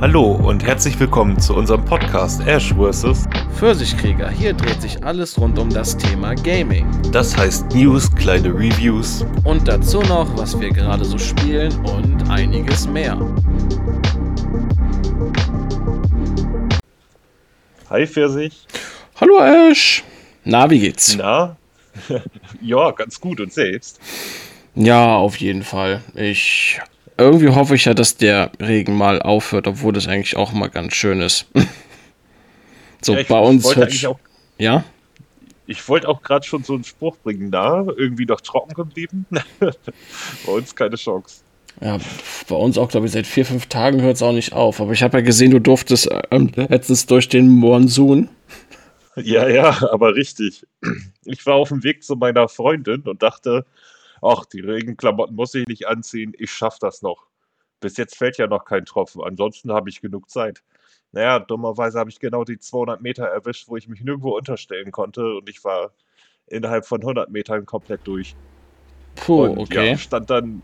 Hallo und herzlich willkommen zu unserem Podcast Ash vs. Pfirsichkrieger. Hier dreht sich alles rund um das Thema Gaming. Das heißt News, kleine Reviews Und dazu noch, was wir gerade so spielen und einiges mehr. Hi Pfirsich. Hallo Ash. Na, wie geht's? Na? ja, ganz gut und selbst. Ja, auf jeden Fall. Ich irgendwie hoffe ich ja, dass der Regen mal aufhört, obwohl das eigentlich auch mal ganz schön ist. so Ja, ich bei uns eigentlich auch, ja. ich wollte auch gerade schon so einen Spruch bringen, na, irgendwie noch trocken geblieben. Bei uns keine Chance. Ja, bei uns auch, glaube ich, seit vier, fünf Tagen hört es auch nicht auf. Aber ich habe ja gesehen, du durftest ähm, letztens durch den Monsun. Ja, ja, aber richtig. Ich war auf dem Weg zu meiner Freundin und dachte, ach, die Regenklamotten muss ich nicht anziehen, ich schaff das noch. Bis jetzt fällt ja noch kein Tropfen, ansonsten habe ich genug Zeit. Naja, dummerweise habe ich genau die 200 Meter erwischt, wo ich mich nirgendwo unterstellen konnte und ich war innerhalb von 100 Metern komplett durch. Puh, und okay. ja, stand dann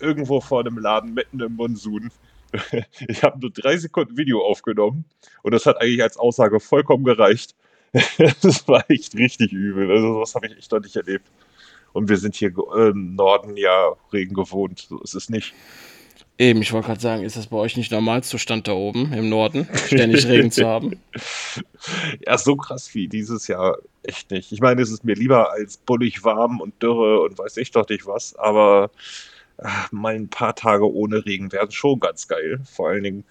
irgendwo vor einem Laden mitten im Monsun. Ich habe nur drei Sekunden Video aufgenommen und das hat eigentlich als Aussage vollkommen gereicht. Das war echt richtig übel. Also sowas habe ich echt noch nicht erlebt. Und wir sind hier im Norden ja Regen gewohnt. So ist es nicht. Eben, ich wollte gerade sagen, ist das bei euch nicht Normalzustand da oben im Norden, ständig Regen zu haben? Ja, so krass wie dieses Jahr echt nicht. Ich meine, es ist mir lieber als bullig warm und Dürre und weiß ich doch nicht was, aber ach, mal ein paar Tage ohne Regen wären schon ganz geil. Vor allen Dingen,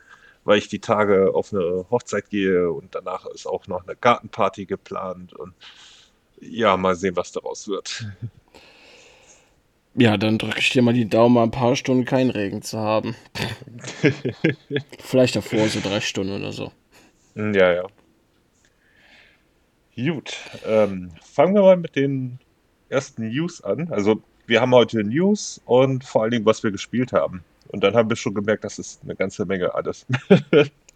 weil ich die Tage auf eine Hochzeit gehe und danach ist auch noch eine Gartenparty geplant und ja, mal sehen, was daraus wird. Ja, dann drücke ich dir mal die Daumen, ein paar Stunden keinen Regen zu haben. Vielleicht davor so drei Stunden oder so. Ja, ja. Gut, ähm, fangen wir mal mit den ersten News an. Also, wir haben heute News und vor allen Dingen, was wir gespielt haben. Und dann haben wir schon gemerkt, das ist eine ganze Menge alles.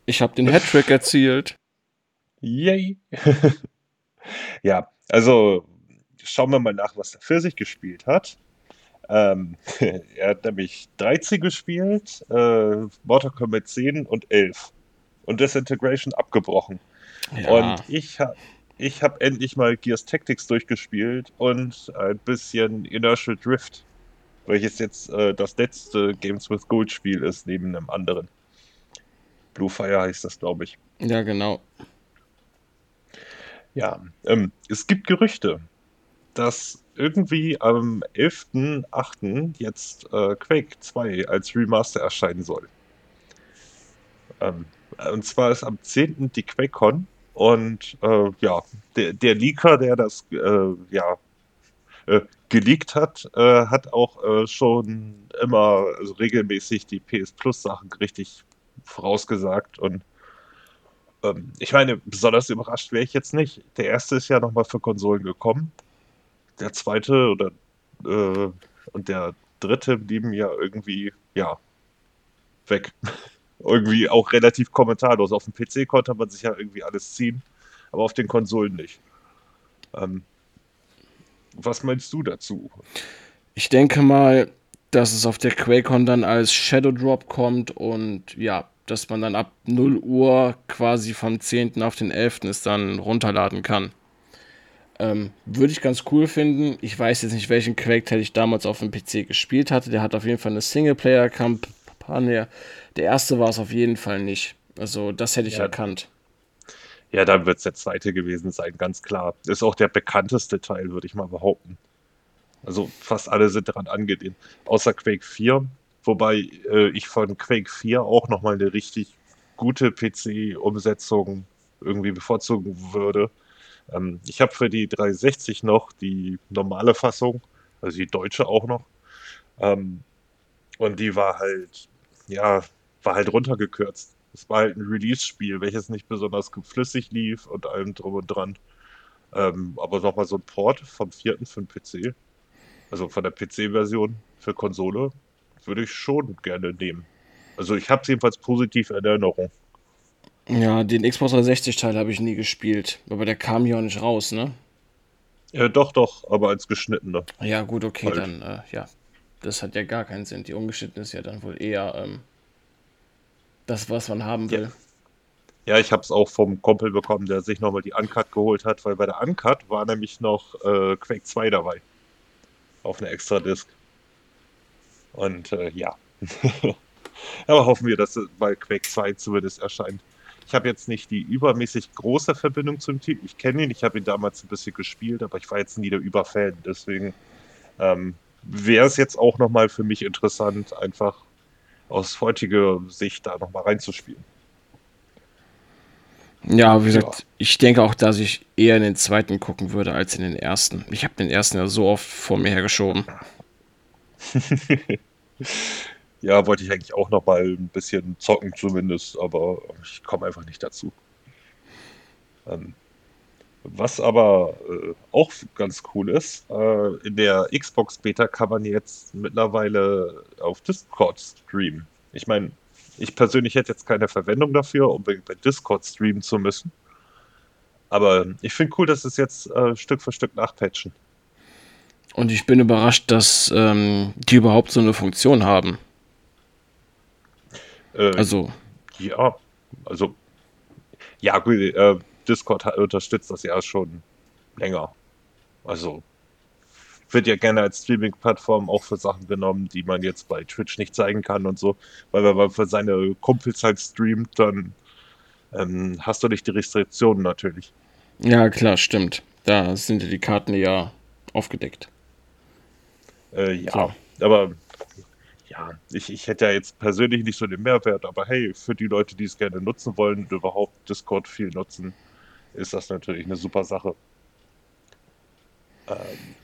Ich habe den Hattrick erzielt. Yay! Ja, also schauen wir mal nach, was der Pfirsich gespielt hat. Ähm, er hat nämlich 13 gespielt, äh, Mortal Kombat 10 und 11. Und Disintegration abgebrochen. Ja, Und ich habe ich hab endlich mal Gears Tactics durchgespielt und ein bisschen Inertial Drift, welches jetzt äh, das letzte Games with Gold Spiel ist, neben einem anderen. Blue Fire heißt das, glaube ich. ja, genau. Ja, ähm, es gibt Gerüchte, dass irgendwie am 11.08. jetzt äh, Quake 2 als Remaster erscheinen soll. Ähm, und zwar ist am 10. die QuakeCon und äh, ja, der, der Leaker, der das äh, ja, äh, geleakt hat, äh, hat auch äh, schon immer also regelmäßig die PS Plus Sachen richtig vorausgesagt und ähm, ich meine, besonders überrascht wäre ich jetzt nicht. Der erste ist ja nochmal für Konsolen gekommen. Der zweite oder äh, und der dritte blieben ja irgendwie, ja, weg. irgendwie auch relativ kommentarlos. Auf dem PC konnte man sich ja irgendwie alles ziehen, aber auf den Konsolen nicht. Ähm, was meinst du dazu? Ich denke mal, dass es auf der QuakeCon dann als Shadow Drop kommt und ja, dass man dann ab 0 Uhr quasi vom 10. auf den 11. es dann runterladen kann. Ähm, würde ich ganz cool finden. Ich weiß jetzt nicht, welchen Quake-Teil ich damals auf dem PC gespielt hatte. Der hat auf jeden Fall eine Singleplayer-Kampagne. Der erste war es auf jeden Fall nicht. Also, das hätte ich Ja. erkannt. Ja, dann wird es der zweite gewesen sein, ganz klar. Ist auch der bekannteste Teil, würde ich mal behaupten. Also fast alle sind daran angelehnt. Außer Quake 4, wobei äh, ich von Quake 4 auch nochmal eine richtig gute PC-Umsetzung irgendwie bevorzugen würde. Ähm, ich habe für die 360 noch die normale Fassung, also die deutsche auch noch. Ähm, und die war halt, ja, war halt runtergekürzt. Es war halt ein Release-Spiel, welches nicht besonders flüssig lief und allem drum und dran. Ähm, aber nochmal so ein Port vom vierten für den PC, also von der PC-Version für Konsole, würde ich schon gerne nehmen. Also ich habe es jedenfalls positiv in Erinnerung. Ja, den Xbox 360-Teil habe ich nie gespielt. Aber der kam ja auch nicht raus, ne? Ja, doch, doch, aber als geschnittener. Ja, gut, okay, Halt. dann, äh, ja. Das hat ja gar keinen Sinn. Die ungeschnitten ist ja dann wohl eher, ähm, das, was man haben will. Ja. Ja, ich habe es auch vom Kumpel bekommen, der sich nochmal die Uncut geholt hat, weil bei der Uncut war nämlich noch äh, Quake 2 dabei. Auf einer extra Disc. Und äh, ja. Aber hoffen wir, dass bei Quake 2 zumindest erscheint. Ich habe jetzt nicht die übermäßig große Verbindung zum Team. Ich kenne ihn, ich habe ihn damals ein bisschen gespielt, aber ich war jetzt nie der Überfan. Deswegen ähm, wäre es jetzt auch nochmal für mich interessant, einfach aus heutiger Sicht da nochmal reinzuspielen. Ja, wie gesagt, ja. ich denke auch, dass ich eher in den zweiten gucken würde als in den ersten. Ich habe den ersten ja so oft vor mir hergeschoben. ja, wollte ich eigentlich auch noch mal ein bisschen zocken zumindest, aber ich komme einfach nicht dazu. Ähm, was aber äh, auch ganz cool ist, äh, in der Xbox Beta kann man jetzt mittlerweile auf Discord streamen. Ich meine, ich persönlich hätte jetzt keine Verwendung dafür, um bei Discord streamen zu müssen. Aber ich finde cool, dass es jetzt äh, Stück für Stück nachpatchen. Und ich bin überrascht, dass ähm, die überhaupt so eine Funktion haben. Äh, also. Ja, also. Ja, gut, äh, Discord hat, unterstützt das ja schon länger. Also wird ja gerne als Streaming-Plattform auch für Sachen genommen, die man jetzt bei Twitch nicht zeigen kann und so. Weil wenn man für seine Kumpels halt streamt, dann ähm, hast du nicht die Restriktionen natürlich. Ja, klar, stimmt. Da sind die Karten ja aufgedeckt. Äh, ja, so. aber ja, ich, ich hätte ja jetzt persönlich nicht so den Mehrwert, aber hey, für die Leute, die es gerne nutzen wollen und überhaupt Discord viel nutzen, ist das natürlich eine super Sache. Ähm,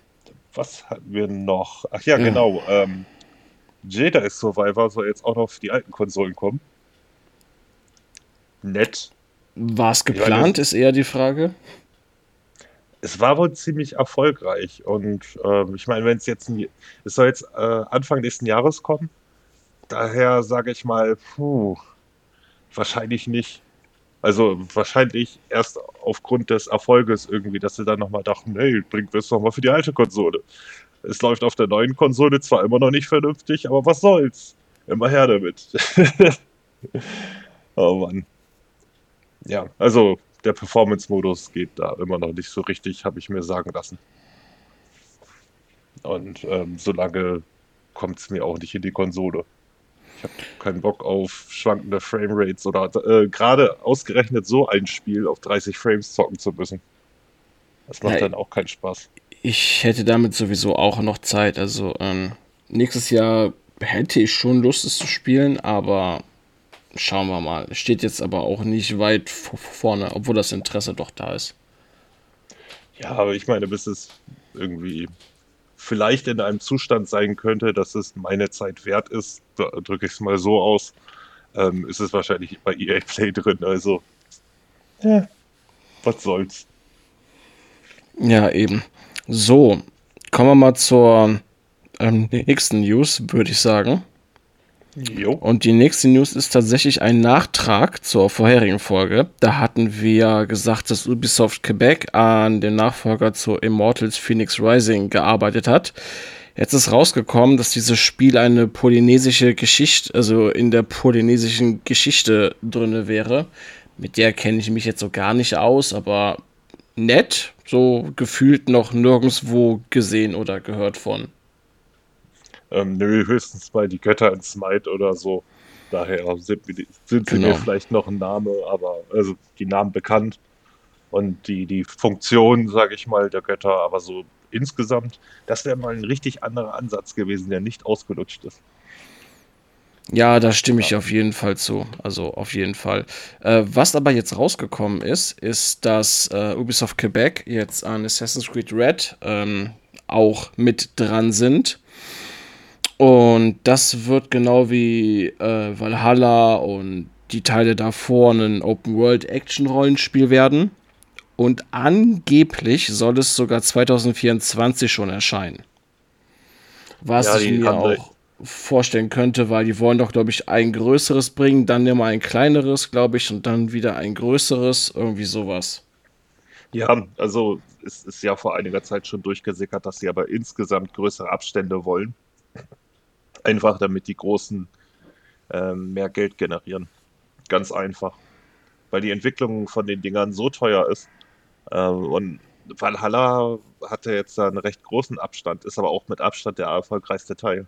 was hatten wir noch? Ach ja, ja. genau. Ähm, Jedi Survivor soll jetzt auch noch für die alten Konsolen kommen. Nett. War es geplant, ist eher die Frage. Es war wohl ziemlich erfolgreich und ähm, ich meine, wenn es jetzt, es soll jetzt äh, Anfang nächsten Jahres kommen, daher sage ich mal, puh, wahrscheinlich nicht. Also wahrscheinlich erst aufgrund des Erfolges irgendwie, dass sie dann nochmal dachten, hey, bringt wir es nochmal für die alte Konsole. Es läuft auf der neuen Konsole zwar immer noch nicht vernünftig, aber was soll's? Immer her damit. oh Mann. Ja, also der Performance-Modus geht da immer noch nicht so richtig, habe ich mir sagen lassen. Und ähm, solange kommt es mir auch nicht in die Konsole. Ich habe keinen Bock auf schwankende Framerates oder äh, gerade ausgerechnet so ein Spiel auf 30 Frames zocken zu müssen. Das macht ja, dann auch keinen Spaß. Ich hätte damit sowieso auch noch Zeit. Also ähm, nächstes Jahr hätte ich schon Lust, es zu spielen, aber schauen wir mal. Steht jetzt aber auch nicht weit vorne, obwohl das Interesse doch da ist. Ja, aber ich meine, bis es irgendwie vielleicht in einem Zustand sein könnte, dass es meine Zeit wert ist, drücke ich es mal so aus, ähm, ist es wahrscheinlich bei EA Play drin. Also, ja, was soll's. Ja, eben. So, kommen wir mal zur ähm, nächsten News, würde ich sagen. Jo. Und die nächste News ist tatsächlich ein Nachtrag zur vorherigen Folge. Da hatten wir gesagt, dass Ubisoft Quebec an dem Nachfolger zu Immortals Phoenix Rising gearbeitet hat. Jetzt ist rausgekommen, dass dieses Spiel eine polynesische Geschichte, also in der polynesischen Geschichte drinne wäre. Mit der kenne ich mich jetzt so gar nicht aus, aber nett, so gefühlt noch nirgendwo gesehen oder gehört von. Ähm, nö, höchstens mal die Götter in Smite oder so. Daher sind, sind genau. mir vielleicht noch ein Name, aber also die Namen bekannt und die, die Funktion, sage ich mal, der Götter, aber so insgesamt, das wäre mal ein richtig anderer Ansatz gewesen, der nicht ausgelutscht ist. Ja, da stimme ich auf jeden Fall zu. Also auf jeden Fall. Äh, was aber jetzt rausgekommen ist, ist, dass äh, Ubisoft Quebec jetzt an Assassin's Creed Red ähm, auch mit dran sind. Und das wird genau wie äh, Valhalla und die Teile davor ein Open-World-Action-Rollenspiel werden. Und angeblich soll es sogar 2024 schon erscheinen. Was ja, ich mir auch vorstellen könnte, weil die wollen doch, glaube ich, ein größeres bringen, dann immer ein kleineres, glaube ich, und dann wieder ein größeres, irgendwie sowas. Ja, also es ist ja vor einiger Zeit schon durchgesickert, dass sie aber insgesamt größere Abstände wollen. Einfach damit die Großen ähm, mehr Geld generieren. Ganz einfach. Weil die Entwicklung von den Dingern so teuer ist. Äh, und Valhalla hatte jetzt einen recht großen Abstand, ist aber auch mit Abstand der erfolgreichste Teil.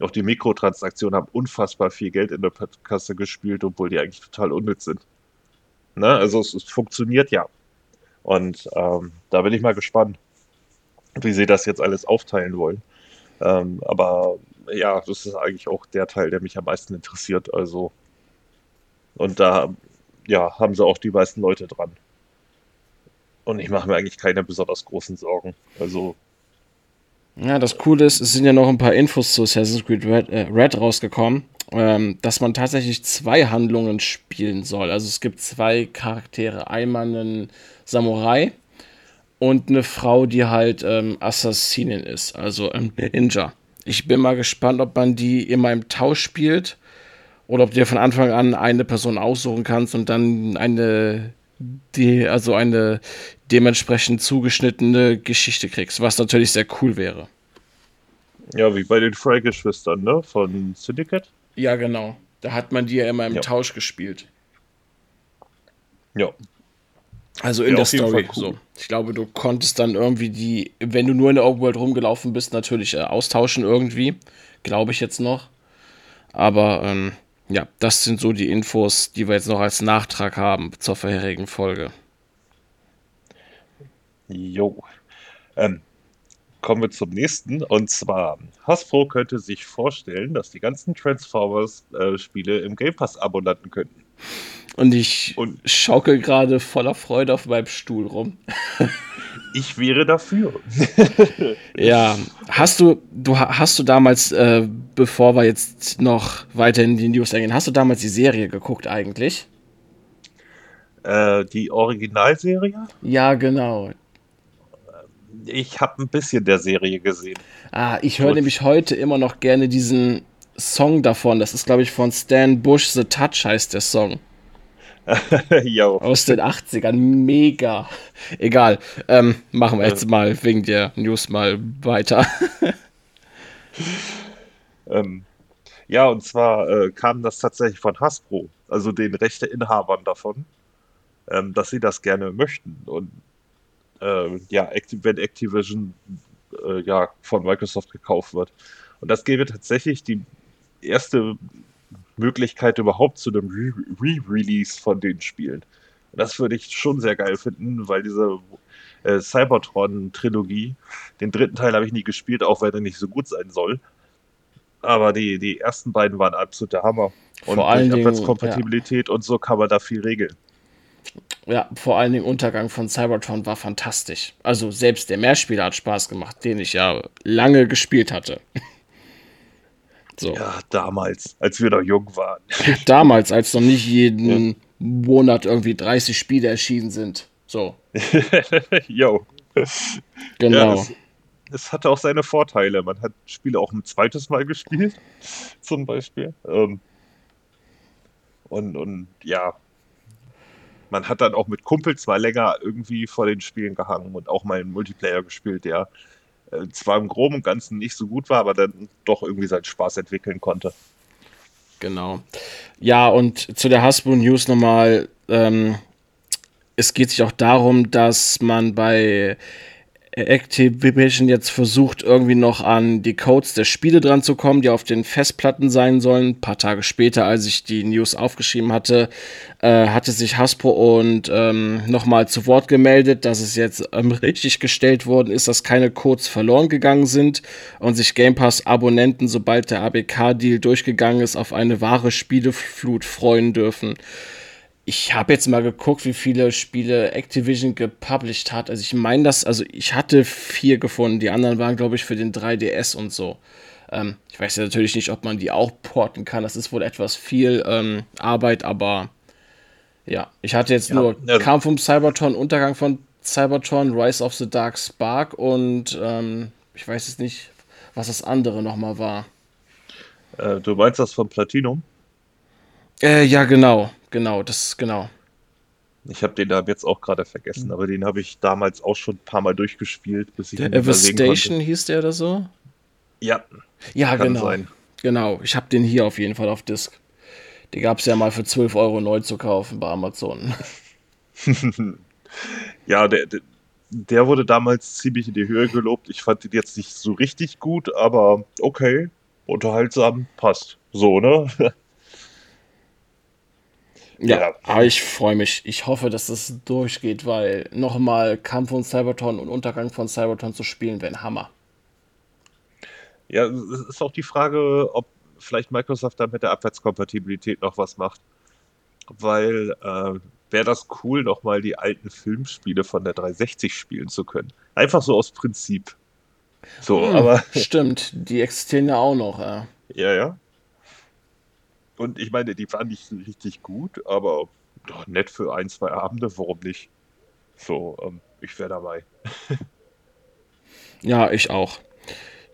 Auch die Mikrotransaktionen haben unfassbar viel Geld in der Kasse gespielt, obwohl die eigentlich total unnütz sind. Ne? Also es, es funktioniert ja. Und ähm, da bin ich mal gespannt, wie sie das jetzt alles aufteilen wollen. Ähm, aber ja, das ist eigentlich auch der Teil, der mich am meisten interessiert. Also, und da ja, haben sie auch die meisten Leute dran. Und ich mache mir eigentlich keine besonders großen Sorgen. Also. Ja, das Coole ist, es sind ja noch ein paar Infos zu Assassin's Creed Red, äh, Red rausgekommen, ähm, dass man tatsächlich zwei Handlungen spielen soll. Also es gibt zwei Charaktere. Einmal einen Samurai und eine Frau, die halt ähm, Assassinin ist, also ein Ninja. Ich bin mal gespannt, ob man die immer im Tausch spielt oder ob du dir von Anfang an eine Person aussuchen kannst und dann eine die, also eine dementsprechend zugeschnittene Geschichte kriegst, was natürlich sehr cool wäre. Ja, wie bei den Fry-Geschwistern, ne? Von Syndicate? Ja, genau. Da hat man die ja immer im ja. Tausch gespielt. Ja. Also in ja, der Story. Cool. So. Ich glaube, du konntest dann irgendwie die, wenn du nur in der Open World rumgelaufen bist, natürlich äh, austauschen irgendwie. Glaube ich jetzt noch. Aber ähm, ja, das sind so die Infos, die wir jetzt noch als Nachtrag haben zur vorherigen Folge. Jo. Ähm, kommen wir zum nächsten. Und zwar, Hasbro könnte sich vorstellen, dass die ganzen Transformers-Spiele äh, im Game Pass-Abo landen könnten. Und ich Und schaukel gerade voller Freude auf meinem Stuhl rum. ich wäre dafür. ja, hast du, du hast du damals, äh, bevor wir jetzt noch weiter in die News eingehen, hast du damals die Serie geguckt eigentlich? Äh, die Originalserie? Ja, genau. Ich habe ein bisschen der Serie gesehen. Ah, ich höre nämlich heute immer noch gerne diesen Song davon. Das ist, glaube ich, von Stan Bush, The Touch heißt der Song. Aus den 80ern. Mega. Egal. Ähm, machen wir jetzt mal wegen der News mal weiter. ähm, ja, und zwar äh, kam das tatsächlich von Hasbro, also den Rechteinhabern davon, ähm, dass sie das gerne möchten. Und äh, ja, wenn Activision äh, ja, von Microsoft gekauft wird. Und das gäbe tatsächlich die erste Möglichkeit überhaupt zu einem Re-Release von den Spielen. Und das würde ich schon sehr geil finden, weil diese äh, Cybertron-Trilogie, den dritten Teil habe ich nie gespielt, auch wenn er nicht so gut sein soll. Aber die, die ersten beiden waren absolut der Hammer. Und vor allen Dingen, Kompatibilität ja. und so kann man da viel regeln. Ja, vor allen Dingen Untergang von Cybertron war fantastisch. Also selbst der Mehrspieler hat Spaß gemacht, den ich ja lange gespielt hatte. So. Ja, damals, als wir noch jung waren. Damals, als noch nicht jeden ja. Monat irgendwie 30 Spiele erschienen sind. So. Jo. genau. Ja, es, hatte auch seine Vorteile. Man hat Spiele auch ein zweites Mal gespielt, zum Beispiel. Ähm, und, und ja, man hat dann auch mit Kumpels mal länger irgendwie vor den Spielen gehangen und auch mal einen Multiplayer gespielt, der äh, zwar im Groben und Ganzen nicht so gut war, aber dann doch irgendwie seinen Spaß entwickeln konnte. Genau. Ja, und zu der Hasbro News nochmal. Ähm, es geht sich auch darum, dass man bei Activision jetzt versucht, irgendwie noch an die Codes der Spiele dran zu kommen, die auf den Festplatten sein sollen. Ein paar Tage später, als ich die News aufgeschrieben hatte, äh, hatte sich Hasbro und ähm, nochmal zu Wort gemeldet, dass es jetzt ähm, richtig gestellt worden ist, dass keine Codes verloren gegangen sind und sich Game Pass-Abonnenten, sobald der ABK-Deal durchgegangen ist, auf eine wahre Spieleflut freuen dürfen ich habe jetzt mal geguckt, wie viele Spiele Activision gepublished hat. Also ich meine das, also ich hatte vier gefunden. Die anderen waren, glaube ich, für den 3DS und so. Ähm, ich weiß ja natürlich nicht, ob man die auch porten kann. Das ist wohl etwas viel ähm, Arbeit, aber ja, ich hatte jetzt ja, nur ja. Kampf vom Cybertron, Untergang von Cybertron, Rise of the Dark Spark und ähm, ich weiß jetzt nicht, was das andere nochmal war. Äh, du meinst das von Platinum? Äh, ja, genau genau, das, genau. Ich habe den da jetzt auch gerade vergessen, aber den habe ich damals auch schon ein paar Mal durchgespielt, bis ich der Devastation hieß der oder so? Ja. Ja, genau. Sein. Genau, ich habe den hier auf jeden Fall auf Disk. Die gab es ja mal für 12 Euro neu zu kaufen bei Amazon. ja, der, der, der wurde damals ziemlich in die Höhe gelobt. Ich fand ihn jetzt nicht so richtig gut, aber okay, unterhaltsam, passt. So, ne? Ja, ja, aber ich freue mich. Ich hoffe, dass es durchgeht, weil nochmal Kampf von Cybertron und Untergang von Cybertron zu spielen wäre ein Hammer. Ja, es ist auch die Frage, ob vielleicht Microsoft da mit der Abwärtskompatibilität noch was macht. Weil äh, wäre das cool, nochmal die alten Filmspiele von der 360 spielen zu können. Einfach so aus Prinzip. So, hm, aber. Stimmt, die existieren ja auch noch, ja. Ja, ja. Und ich meine, die waren nicht richtig gut, aber doch nett für ein, zwei Abende, warum nicht? So, ähm, ich wäre dabei. ja, ich auch.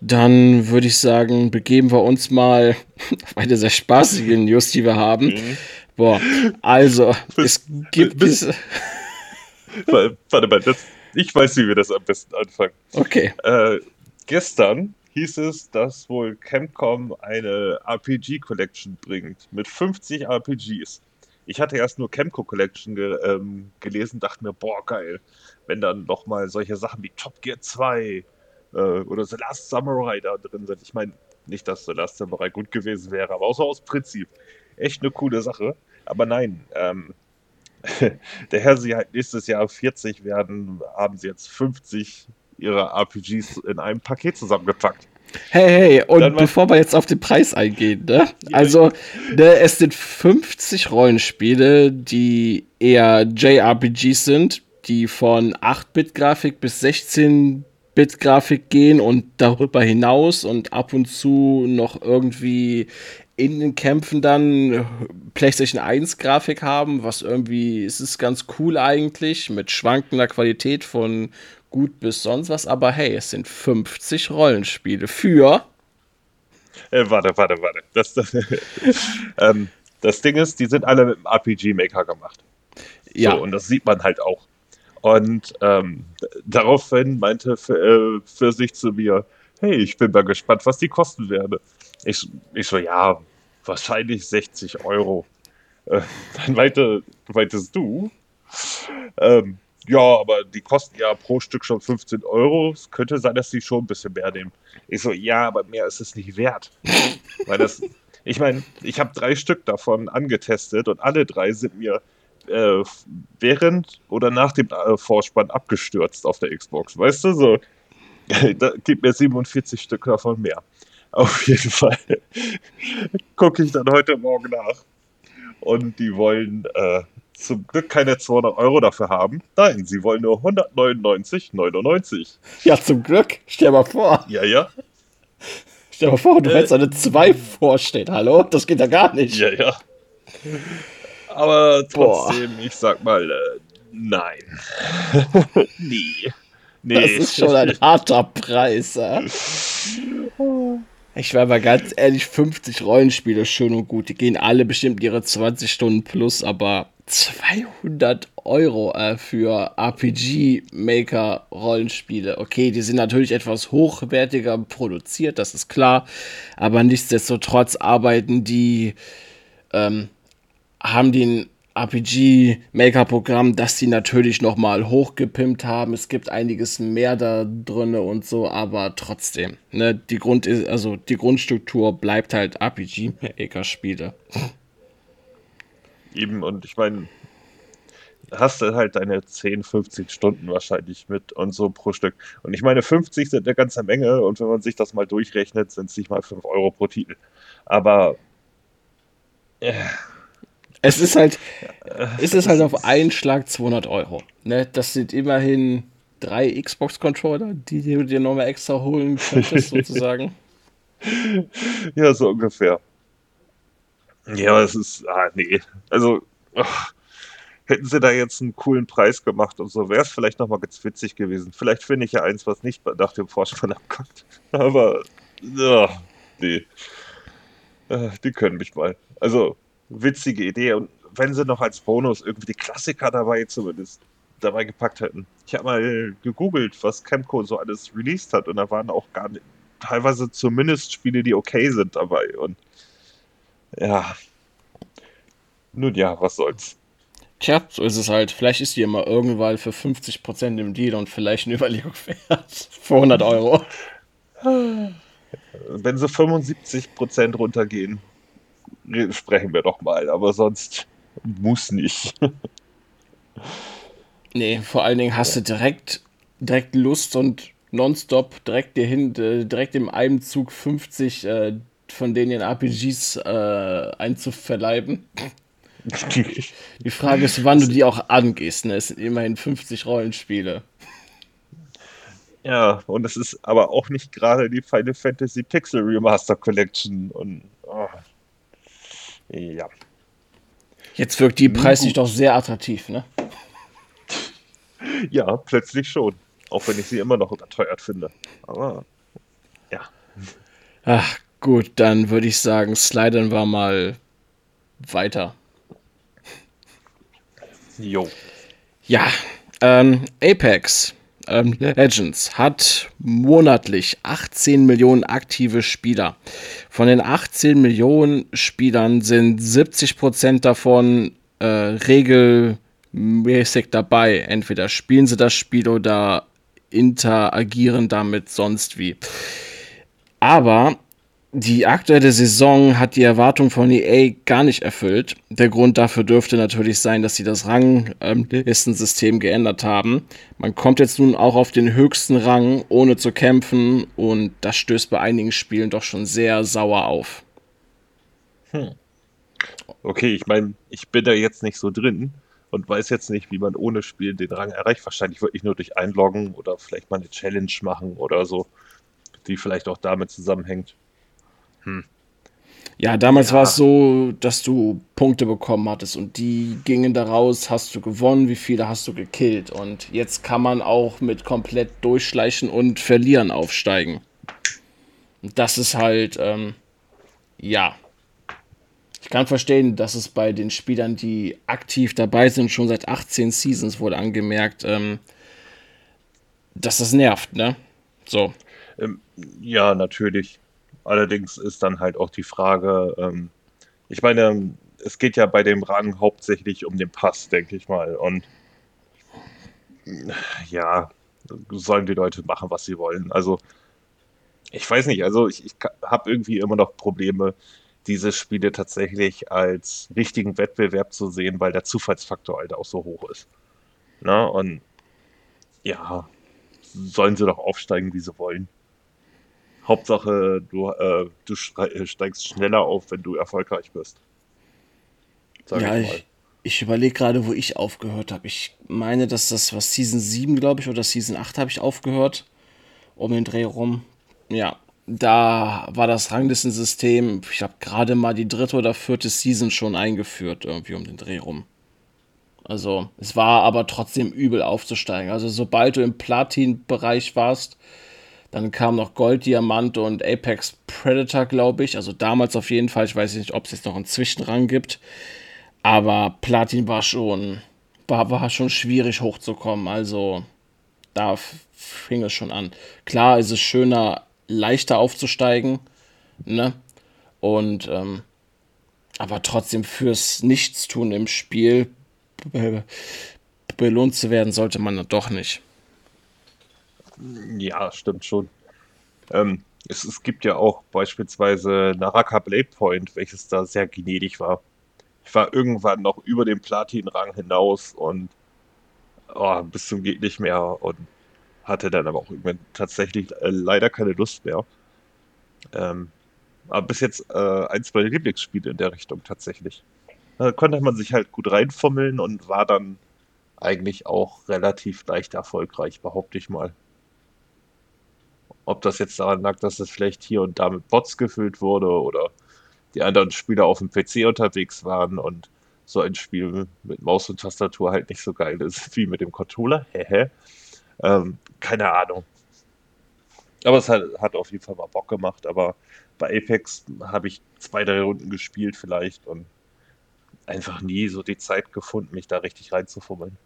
Dann würde ich sagen, begeben wir uns mal auf eine sehr spaßige News, die wir haben. Mhm. Boah, also, bis, es gibt. Bis, warte mal, das, ich weiß, wie wir das am besten anfangen. Okay. Äh, gestern hieß es, dass wohl Capcom eine RPG Collection bringt mit 50 RPGs. Ich hatte erst nur Camco Collection ge ähm, gelesen, dachte mir, boah, geil, wenn dann noch mal solche Sachen wie Top Gear 2 äh, oder The Last Samurai da drin sind. Ich meine, nicht, dass The Last Samurai gut gewesen wäre, aber auch so aus Prinzip. Echt eine coole Sache. Aber nein, ähm, daher sie halt nächstes Jahr 40 werden, haben sie jetzt 50 ihre RPGs in einem Paket zusammengepackt. Hey, hey, und bevor wir jetzt auf den Preis eingehen, ne? Also, ne, es sind 50 Rollenspiele, die eher JRPGs sind, die von 8-Bit-Grafik bis 16-Bit-Grafik gehen und darüber hinaus und ab und zu noch irgendwie in den Kämpfen dann PlayStation 1 Grafik haben, was irgendwie, es ist ganz cool eigentlich, mit schwankender Qualität von gut bis sonst was, aber hey, es sind 50 Rollenspiele für. Äh, warte, warte, warte. Das, das, ähm, das Ding ist, die sind alle mit dem RPG-Maker gemacht. Ja. So, und das sieht man halt auch. Und ähm, daraufhin meinte für, äh, für sich zu mir, hey, ich bin mal gespannt, was die kosten werden. Ich, ich so, ja, wahrscheinlich 60 Euro. Äh, dann meinte, meintest du, ähm, ja, aber die kosten ja pro Stück schon 15 Euro. Es könnte sein, dass die schon ein bisschen mehr nehmen. Ich so, ja, aber mehr ist es nicht wert. Weil das, ich meine, ich habe drei Stück davon angetestet und alle drei sind mir äh, während oder nach dem äh, Vorspann abgestürzt auf der Xbox. Weißt du, so, da gibt mir 47 Stück davon mehr. Auf jeden Fall gucke ich dann heute Morgen nach. Und die wollen äh, zum Glück keine 200 Euro dafür haben. Nein, sie wollen nur 199,99. Ja, zum Glück. Stell dir mal vor. Ja, ja. Stell dir mal vor, du äh, hättest eine 2 vorsteht. Hallo? Das geht ja gar nicht. Ja, ja. Aber trotzdem, Boah. ich sag mal, äh, nein. Nie. Nee. Das ist schon ein harter Preis. Äh? Ich war aber ganz ehrlich, 50 Rollenspiele schön und gut. Die gehen alle bestimmt ihre 20 Stunden plus, aber 200 Euro äh, für RPG-Maker-Rollenspiele. Okay, die sind natürlich etwas hochwertiger produziert, das ist klar. Aber nichtsdestotrotz arbeiten die, ähm, haben den RPG-Maker-Programm, das sie natürlich nochmal hochgepimpt haben. Es gibt einiges mehr da drin und so, aber trotzdem, ne, die Grund also die Grundstruktur bleibt halt RPG-Maker-Spiele. Eben, und ich meine, hast du halt deine 10, 15 Stunden wahrscheinlich mit und so pro Stück. Und ich meine, 50 sind eine ganze Menge und wenn man sich das mal durchrechnet, sind es nicht mal 5 Euro pro Titel. Aber. Äh, es ist halt, es ist halt auf einen Schlag 200 Euro. Ne? Das sind immerhin drei Xbox-Controller, die du dir nochmal extra holen könntest, sozusagen. Ja, so ungefähr. Ja, es ist, ah, nee. Also, ach, hätten sie da jetzt einen coolen Preis gemacht und so, wäre es vielleicht nochmal ganz witzig gewesen. Vielleicht finde ich ja eins, was nicht nach dem Vorspann abkommt. Aber, ja, nee. Äh, die können mich mal. Also, witzige Idee. Und wenn sie noch als Bonus irgendwie die Klassiker dabei zumindest dabei gepackt hätten. Ich habe mal gegoogelt, was Camco so alles released hat und da waren auch gar nicht, teilweise zumindest Spiele, die okay sind dabei. Und ja, Nun ja, was soll's. Tja, so ist es halt. Vielleicht ist die immer irgendwann für 50% im Deal und vielleicht eine Überlegung wert. Für 100 Euro. Wenn sie 75% runtergehen, sprechen wir doch mal, aber sonst muss nicht. nee, vor allen Dingen hast du direkt, direkt Lust und nonstop direkt dir hin, äh, direkt im einem Zug 50 äh, von denen in RPGs äh, einzuverleiben. die Frage ist, wann du die auch angehst. Ne? Es sind immerhin 50 Rollenspiele. Ja, und es ist aber auch nicht gerade die Final Fantasy Pixel Remaster Collection. Und oh. Ja. Jetzt wirkt die preislich doch sehr attraktiv, ne? Ja, plötzlich schon. Auch wenn ich sie immer noch überteuert finde. Aber ja. Ach, gut, dann würde ich sagen, sliden wir mal weiter. Jo. Ja, ähm, Apex ähm, Legends hat monatlich 18 Millionen aktive Spieler. Von den 18 Millionen Spielern sind 70 Prozent davon äh, regelmäßig dabei. Entweder spielen sie das Spiel oder interagieren damit sonst wie. Aber die aktuelle Saison hat die Erwartung von EA gar nicht erfüllt. Der Grund dafür dürfte natürlich sein, dass sie das Ranglistensystem geändert haben. Man kommt jetzt nun auch auf den höchsten Rang, ohne zu kämpfen, und das stößt bei einigen Spielen doch schon sehr sauer auf. Hm. Okay, ich meine, ich bin da jetzt nicht so drin und weiß jetzt nicht, wie man ohne Spiel den Rang erreicht. Wahrscheinlich wirklich nur durch Einloggen oder vielleicht mal eine Challenge machen oder so, die vielleicht auch damit zusammenhängt. Hm. Ja, damals ja. war es so, dass du Punkte bekommen hattest und die gingen daraus, hast du gewonnen, wie viele hast du gekillt. Und jetzt kann man auch mit komplett durchschleichen und verlieren aufsteigen. Und das ist halt, ähm, ja. Ich kann verstehen, dass es bei den Spielern, die aktiv dabei sind, schon seit 18 Seasons wurde angemerkt, ähm, dass das nervt, ne? So. Ähm, ja, natürlich. Allerdings ist dann halt auch die Frage, ähm, ich meine, es geht ja bei dem Rang hauptsächlich um den Pass, denke ich mal. Und ja, sollen die Leute machen, was sie wollen. Also, ich weiß nicht, also ich, ich habe irgendwie immer noch Probleme, diese Spiele tatsächlich als richtigen Wettbewerb zu sehen, weil der Zufallsfaktor halt auch so hoch ist. Na, und ja, sollen sie doch aufsteigen, wie sie wollen. Hauptsache, du, äh, du äh, steigst schneller auf, wenn du erfolgreich bist. Sag ja, ich, ich, ich überlege gerade, wo ich aufgehört habe. Ich meine, dass das was Season 7, glaube ich, oder Season 8 habe ich aufgehört. Um den Dreh rum. Ja, da war das Ranglistensystem, ich habe gerade mal die dritte oder vierte Season schon eingeführt, irgendwie um den Dreh rum. Also, es war aber trotzdem übel aufzusteigen. Also, sobald du im Platin-Bereich warst, dann kam noch Gold, Diamant und Apex Predator, glaube ich. Also damals auf jeden Fall. Ich weiß nicht, ob es jetzt noch einen Zwischenrang gibt. Aber Platin war schon, war, war schon schwierig hochzukommen. Also da fing es schon an. Klar ist es schöner, leichter aufzusteigen. Ne? Und ähm, aber trotzdem fürs Nichtstun im Spiel belohnt zu werden, sollte man doch nicht. Ja, stimmt schon. Ähm, es, es, gibt ja auch beispielsweise Naraka Blade Point, welches da sehr gnädig war. Ich war irgendwann noch über den Platin-Rang hinaus und oh, bis zum geht nicht mehr und hatte dann aber auch irgendwann tatsächlich äh, leider keine Lust mehr. Ähm, aber bis jetzt äh, eins meiner Lieblingsspiele in der Richtung tatsächlich. Da konnte man sich halt gut reinfummeln und war dann eigentlich auch relativ leicht erfolgreich, behaupte ich mal. Ob das jetzt daran lag, dass es vielleicht hier und da mit Bots gefüllt wurde oder die anderen Spieler auf dem PC unterwegs waren und so ein Spiel mit Maus und Tastatur halt nicht so geil ist wie mit dem Controller. ähm, keine Ahnung. Aber es hat, hat auf jeden Fall mal Bock gemacht. Aber bei Apex habe ich zwei, drei Runden gespielt vielleicht und einfach nie so die Zeit gefunden, mich da richtig reinzufummeln.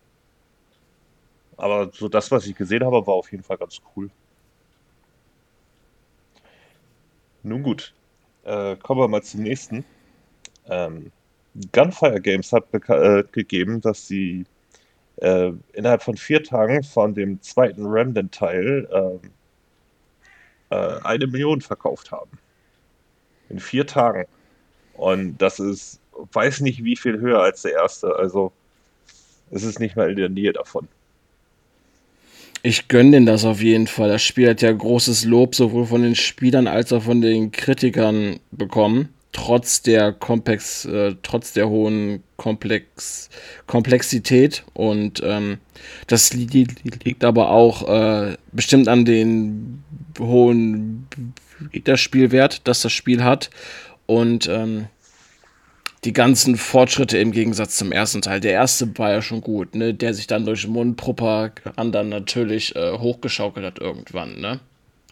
Aber so das, was ich gesehen habe, war auf jeden Fall ganz cool. Nun gut, äh, kommen wir mal zum nächsten. Ähm, Gunfire Games hat äh, gegeben, dass sie äh, innerhalb von vier Tagen von dem zweiten Remnant-Teil äh, äh, eine Million verkauft haben. In vier Tagen. Und das ist, weiß nicht wie viel höher als der erste. Also es ist nicht mal in der Nähe davon. Ich gönne den das auf jeden Fall. Das Spiel hat ja großes Lob sowohl von den Spielern als auch von den Kritikern bekommen. Trotz der Komplex, äh, trotz der hohen Komplex, Komplexität. Und ähm, das li liegt aber auch äh, bestimmt an den hohen Wiederspielwert, das das Spiel hat. Und ähm, die ganzen Fortschritte im Gegensatz zum ersten Teil. Der erste war ja schon gut, ne? Der sich dann durch Mundpropaganda natürlich äh, hochgeschaukelt hat irgendwann, ne?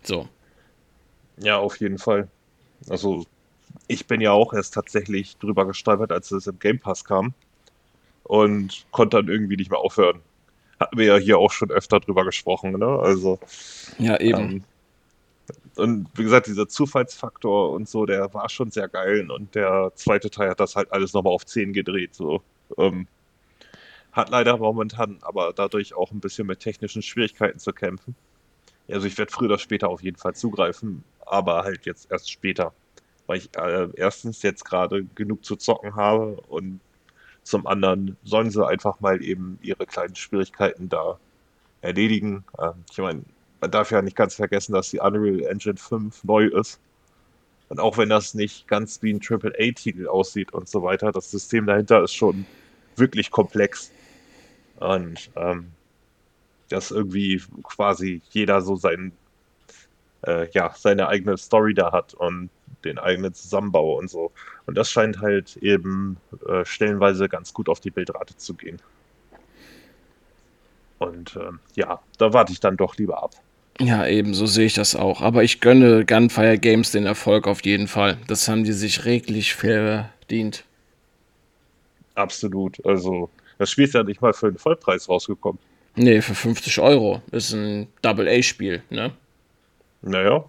So. Ja, auf jeden Fall. Also, ich bin ja auch erst tatsächlich drüber gestolpert, als es im Game Pass kam. Und konnte dann irgendwie nicht mehr aufhören. Hatten wir ja hier auch schon öfter drüber gesprochen, ne? Also. Ja, eben. Ähm, und wie gesagt, dieser Zufallsfaktor und so, der war schon sehr geil. Und der zweite Teil hat das halt alles nochmal auf 10 gedreht. So. Ähm, hat leider momentan aber dadurch auch ein bisschen mit technischen Schwierigkeiten zu kämpfen. Also ich werde früher oder später auf jeden Fall zugreifen, aber halt jetzt erst später. Weil ich äh, erstens jetzt gerade genug zu zocken habe und zum anderen sollen sie einfach mal eben ihre kleinen Schwierigkeiten da erledigen. Ähm, ich meine, man darf ja nicht ganz vergessen, dass die Unreal Engine 5 neu ist. Und auch wenn das nicht ganz wie ein AAA-Titel aussieht und so weiter, das System dahinter ist schon wirklich komplex. Und ähm, dass irgendwie quasi jeder so sein, äh, ja, seine eigene Story da hat und den eigenen Zusammenbau und so. Und das scheint halt eben äh, stellenweise ganz gut auf die Bildrate zu gehen. Und ähm, ja, da warte ich dann doch lieber ab. Ja, eben, so sehe ich das auch. Aber ich gönne Gunfire Games den Erfolg auf jeden Fall. Das haben die sich reglich verdient. Absolut. Also, das Spiel ist ja nicht mal für den Vollpreis rausgekommen. Nee, für 50 Euro. Ist ein Double-A-Spiel, ne? Naja.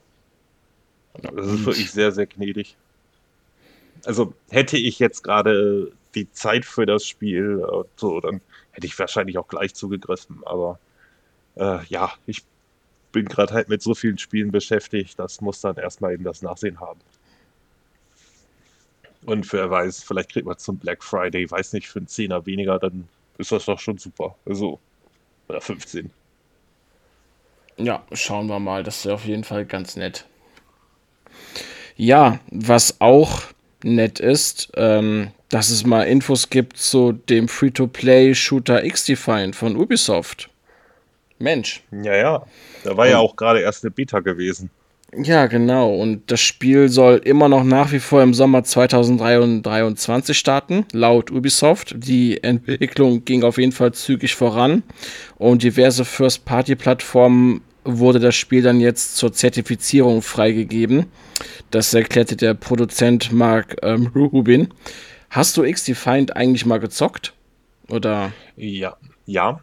Das ist wirklich sehr, sehr gnädig. Also, hätte ich jetzt gerade die Zeit für das Spiel, äh, so, dann hätte ich wahrscheinlich auch gleich zugegriffen. Aber äh, ja, ich bin gerade halt mit so vielen Spielen beschäftigt, das muss dann erstmal eben das Nachsehen haben. Und wer weiß, vielleicht kriegt man zum Black Friday, weiß nicht, für einen Zehner weniger, dann ist das doch schon super. Also, oder 15. Ja, schauen wir mal. Das ist auf jeden Fall ganz nett. Ja, was auch nett ist, ähm, dass es mal Infos gibt zu dem Free-to-Play-Shooter X-Defined von Ubisoft. Mensch. Ja, ja. Da war und, ja auch gerade erst eine Beta gewesen. Ja, genau. Und das Spiel soll immer noch nach wie vor im Sommer 2023 starten, laut Ubisoft. Die Entwicklung ging auf jeden Fall zügig voran und diverse First-Party-Plattformen wurde das Spiel dann jetzt zur Zertifizierung freigegeben. Das erklärte der Produzent Mark ähm, Rubin. Hast du X-Defined eigentlich mal gezockt? Oder? Ja, ja.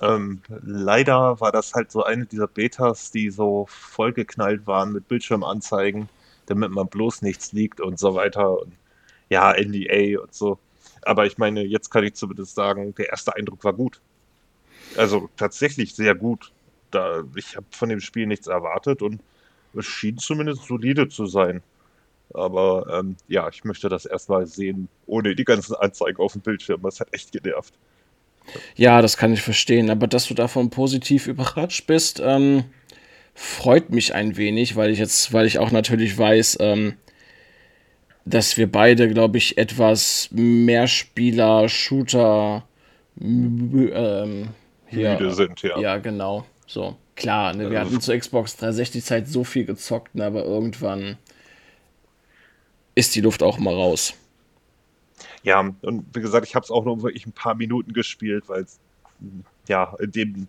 Ähm, leider war das halt so eine dieser Betas, die so vollgeknallt waren mit Bildschirmanzeigen, damit man bloß nichts liegt und so weiter. Und ja, NDA und so. Aber ich meine, jetzt kann ich zumindest sagen, der erste Eindruck war gut. Also tatsächlich sehr gut. Da, ich habe von dem Spiel nichts erwartet und es schien zumindest solide zu sein. Aber ähm, ja, ich möchte das erstmal sehen, ohne die ganzen Anzeigen auf dem Bildschirm. Das hat echt genervt. Ja, das kann ich verstehen. Aber dass du davon positiv überrascht bist, ähm, freut mich ein wenig, weil ich jetzt, weil ich auch natürlich weiß, ähm, dass wir beide, glaube ich, etwas mehr Spieler, Shooter, ähm, hier, müde sind, ja. Ja, genau. So. Klar, ne, wir hatten zur Xbox 360 Zeit so viel gezockt, ne, aber irgendwann ist die Luft auch mal raus. Ja, und wie gesagt, ich habe es auch nur wirklich ein paar Minuten gespielt, weil ja, in dem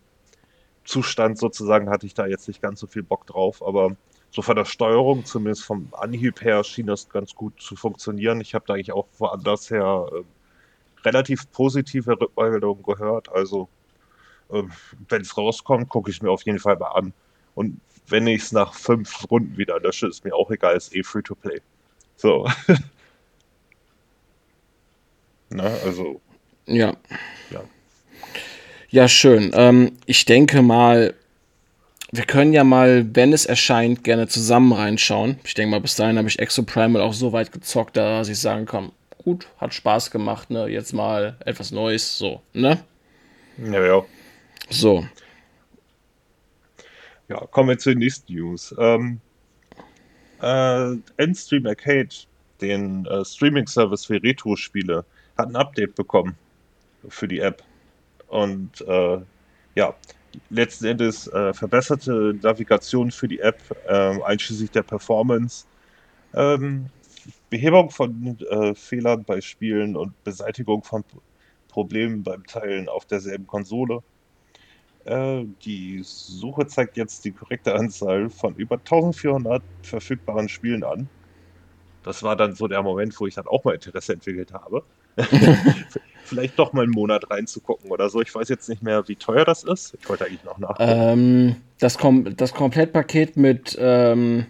Zustand sozusagen hatte ich da jetzt nicht ganz so viel Bock drauf, aber so von der Steuerung, zumindest vom Anhieb her, schien das ganz gut zu funktionieren. Ich habe da eigentlich auch woanders her äh, relativ positive Rückmeldungen gehört. Also, äh, wenn es rauskommt, gucke ich mir auf jeden Fall mal an. Und wenn ich es nach fünf Runden wieder lösche, ist mir auch egal, ist eh free to play. So. Ne? Also. Ja. Ja, ja schön. Ähm, ich denke mal, wir können ja mal, wenn es erscheint, gerne zusammen reinschauen. Ich denke mal, bis dahin habe ich Exoprimal auch so weit gezockt, dass ich sagen kann, gut, hat Spaß gemacht, ne? Jetzt mal etwas Neues, so, ne? Ja, ja. So. Ja, kommen wir zu den nächsten News. Ähm, äh, Endstream Arcade, den äh, Streaming-Service für Retro-Spiele, hat ein Update bekommen für die App. Und äh, ja, letzten Endes äh, verbesserte Navigation für die App, äh, einschließlich der Performance, ähm, Behebung von äh, Fehlern bei Spielen und Beseitigung von Problemen beim Teilen auf derselben Konsole. Äh, die Suche zeigt jetzt die korrekte Anzahl von über 1400 verfügbaren Spielen an. Das war dann so der Moment, wo ich dann auch mal Interesse entwickelt habe. Vielleicht doch mal einen Monat reinzugucken oder so. Ich weiß jetzt nicht mehr, wie teuer das ist. Ich wollte eigentlich noch nachgucken. Ähm, das, Kom das Komplettpaket mit ähm,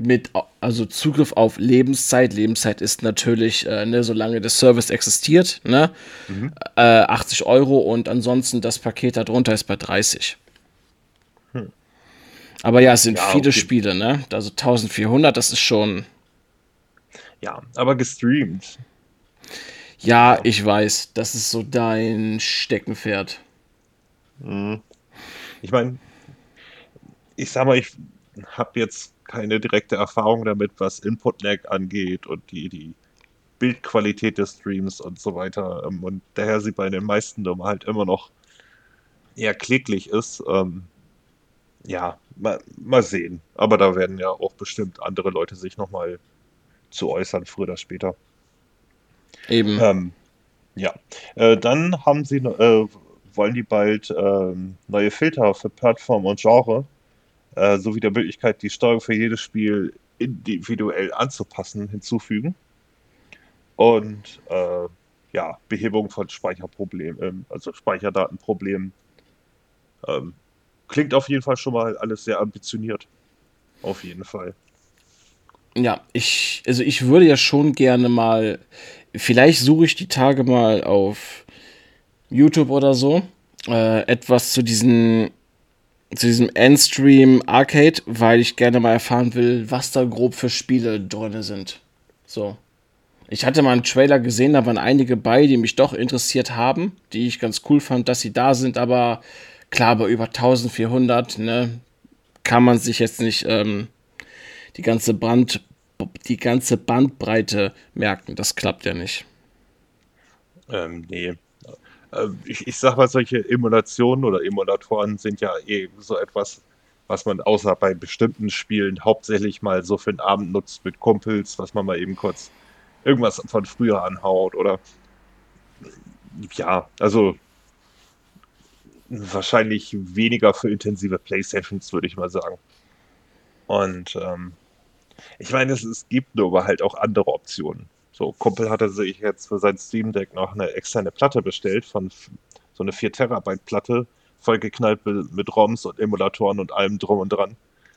mit also Zugriff auf Lebenszeit. Lebenszeit ist natürlich, äh, ne, solange der Service existiert, ne, mhm. äh, 80 Euro und ansonsten das Paket darunter ist bei 30. Hm. Aber ja, es sind ja, viele okay. Spiele, ne? Also 1400, das ist schon. Ja, aber gestreamt. Ja, ich weiß, das ist so dein Steckenpferd. Mhm. Ich meine, ich sag mal, ich habe jetzt keine direkte Erfahrung damit, was Input-Lag angeht und die, die Bildqualität des Streams und so weiter. Ähm, und daher sie bei den meisten Nummer halt immer noch eher kläglich ist. Ähm, ja, mal, mal sehen. Aber da werden ja auch bestimmt andere Leute sich nochmal zu äußern, früher oder später. Eben. Ähm, ja. Äh, dann haben sie, äh, wollen die bald äh, neue Filter für Plattform und Genre äh, sowie der Möglichkeit, die Steuerung für jedes Spiel individuell anzupassen, hinzufügen. Und äh, ja, Behebung von Speicherproblemen, ähm, also Speicherdatenproblemen. Ähm, klingt auf jeden Fall schon mal alles sehr ambitioniert. Auf jeden Fall. Ja, ich, also ich würde ja schon gerne mal, vielleicht suche ich die Tage mal auf YouTube oder so, äh, etwas zu diesen zu diesem Endstream Arcade, weil ich gerne mal erfahren will, was da grob für Spiele drin sind. So. Ich hatte mal einen Trailer gesehen, da waren einige bei, die mich doch interessiert haben, die ich ganz cool fand, dass sie da sind, aber klar, bei über 1400, ne, kann man sich jetzt nicht ähm, die ganze Brand, die ganze Bandbreite merken. Das klappt ja nicht. Ähm, nee. Äh, ich, ich sag mal, solche Emulationen oder Emulatoren sind ja eh so etwas, was man außer bei bestimmten Spielen hauptsächlich mal so für den Abend nutzt mit Kumpels, was man mal eben kurz irgendwas von früher anhaut oder ja, also wahrscheinlich weniger für intensive Playstations, würde ich mal sagen. Und ähm, ich meine, es, es gibt nur aber halt auch andere Optionen. So, Kumpel hatte sich jetzt für sein Steam Deck noch eine externe Platte bestellt, von so eine 4 Terabyte Platte, vollgeknallt mit ROMs und Emulatoren und allem drum und dran.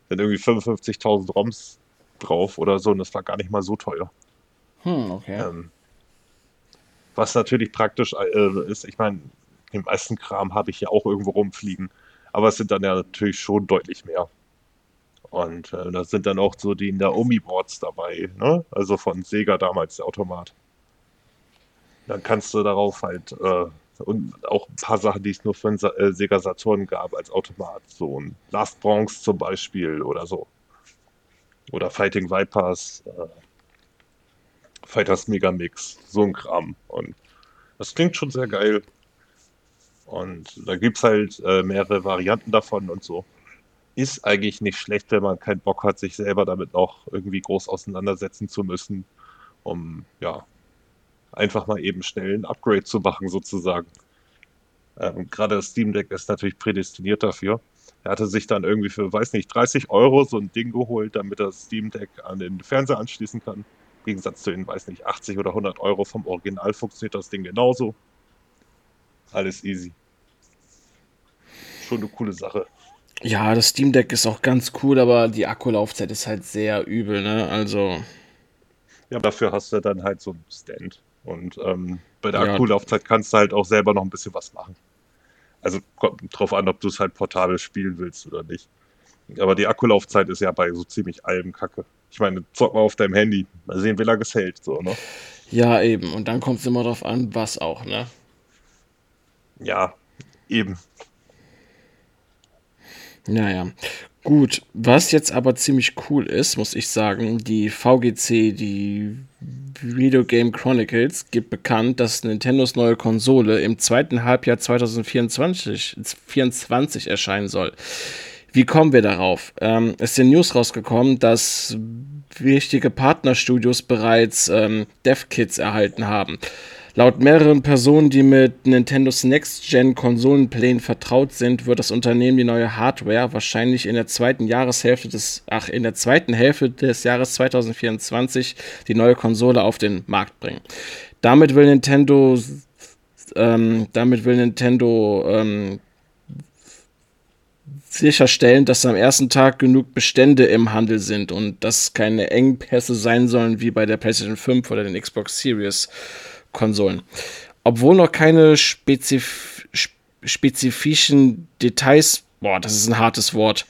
Dann irgendwie 55.000 ROMs drauf oder so und das war gar nicht mal so teuer. Hm, okay. Ähm, was natürlich praktisch äh, ist, ich meine, den meisten Kram habe ich ja auch irgendwo rumfliegen, aber es sind dann ja natürlich schon deutlich mehr. Und äh, da sind dann auch so die Naomi-Boards dabei, ne? Also von Sega damals der Automat. Dann kannst du darauf halt äh, und auch ein paar Sachen, die es nur für äh, Sega Saturn gab als Automat. So ein Last Bronx zum Beispiel oder so. Oder Fighting Vipers, äh, Fighters Megamix, so ein Kram. Und das klingt schon sehr geil. Und da gibt es halt äh, mehrere Varianten davon und so ist eigentlich nicht schlecht, wenn man keinen Bock hat, sich selber damit noch irgendwie groß auseinandersetzen zu müssen, um ja einfach mal eben schnell ein Upgrade zu machen, sozusagen. Ähm, Gerade das Steam Deck ist natürlich prädestiniert dafür. Er hatte sich dann irgendwie für, weiß nicht, 30 Euro so ein Ding geholt, damit er das Steam Deck an den Fernseher anschließen kann. Im Gegensatz zu den, weiß nicht, 80 oder 100 Euro vom Original funktioniert das Ding genauso. Alles easy. Schon eine coole Sache. Ja, das Steam Deck ist auch ganz cool, aber die Akkulaufzeit ist halt sehr übel, ne? Also. Ja, dafür hast du dann halt so einen Stand. Und ähm, bei der ja. Akkulaufzeit kannst du halt auch selber noch ein bisschen was machen. Also kommt drauf an, ob du es halt portabel spielen willst oder nicht. Aber die Akkulaufzeit ist ja bei so ziemlich allem Kacke. Ich meine, zock mal auf deinem Handy. Mal sehen, wie lange es hält. So, ne? Ja, eben. Und dann kommt es immer darauf an, was auch, ne? Ja, eben. Naja. Gut, was jetzt aber ziemlich cool ist, muss ich sagen, die VGC, die Video Game Chronicles, gibt bekannt, dass Nintendos neue Konsole im zweiten Halbjahr 2024 24 erscheinen soll. Wie kommen wir darauf? Ähm, es sind News rausgekommen, dass wichtige Partnerstudios bereits ähm, Dev-Kits erhalten haben. Laut mehreren Personen, die mit Nintendos Next-Gen-Konsolenplänen vertraut sind, wird das Unternehmen die neue Hardware wahrscheinlich in der zweiten Jahreshälfte des, ach, in der zweiten Hälfte des Jahres 2024 die neue Konsole auf den Markt bringen. Damit will Nintendo, ähm, damit will Nintendo ähm, sicherstellen, dass am ersten Tag genug Bestände im Handel sind und dass keine Engpässe sein sollen wie bei der PlayStation 5 oder den Xbox Series Konsolen. Obwohl noch keine spezif spezifischen Details Boah, das ist ein hartes Wort.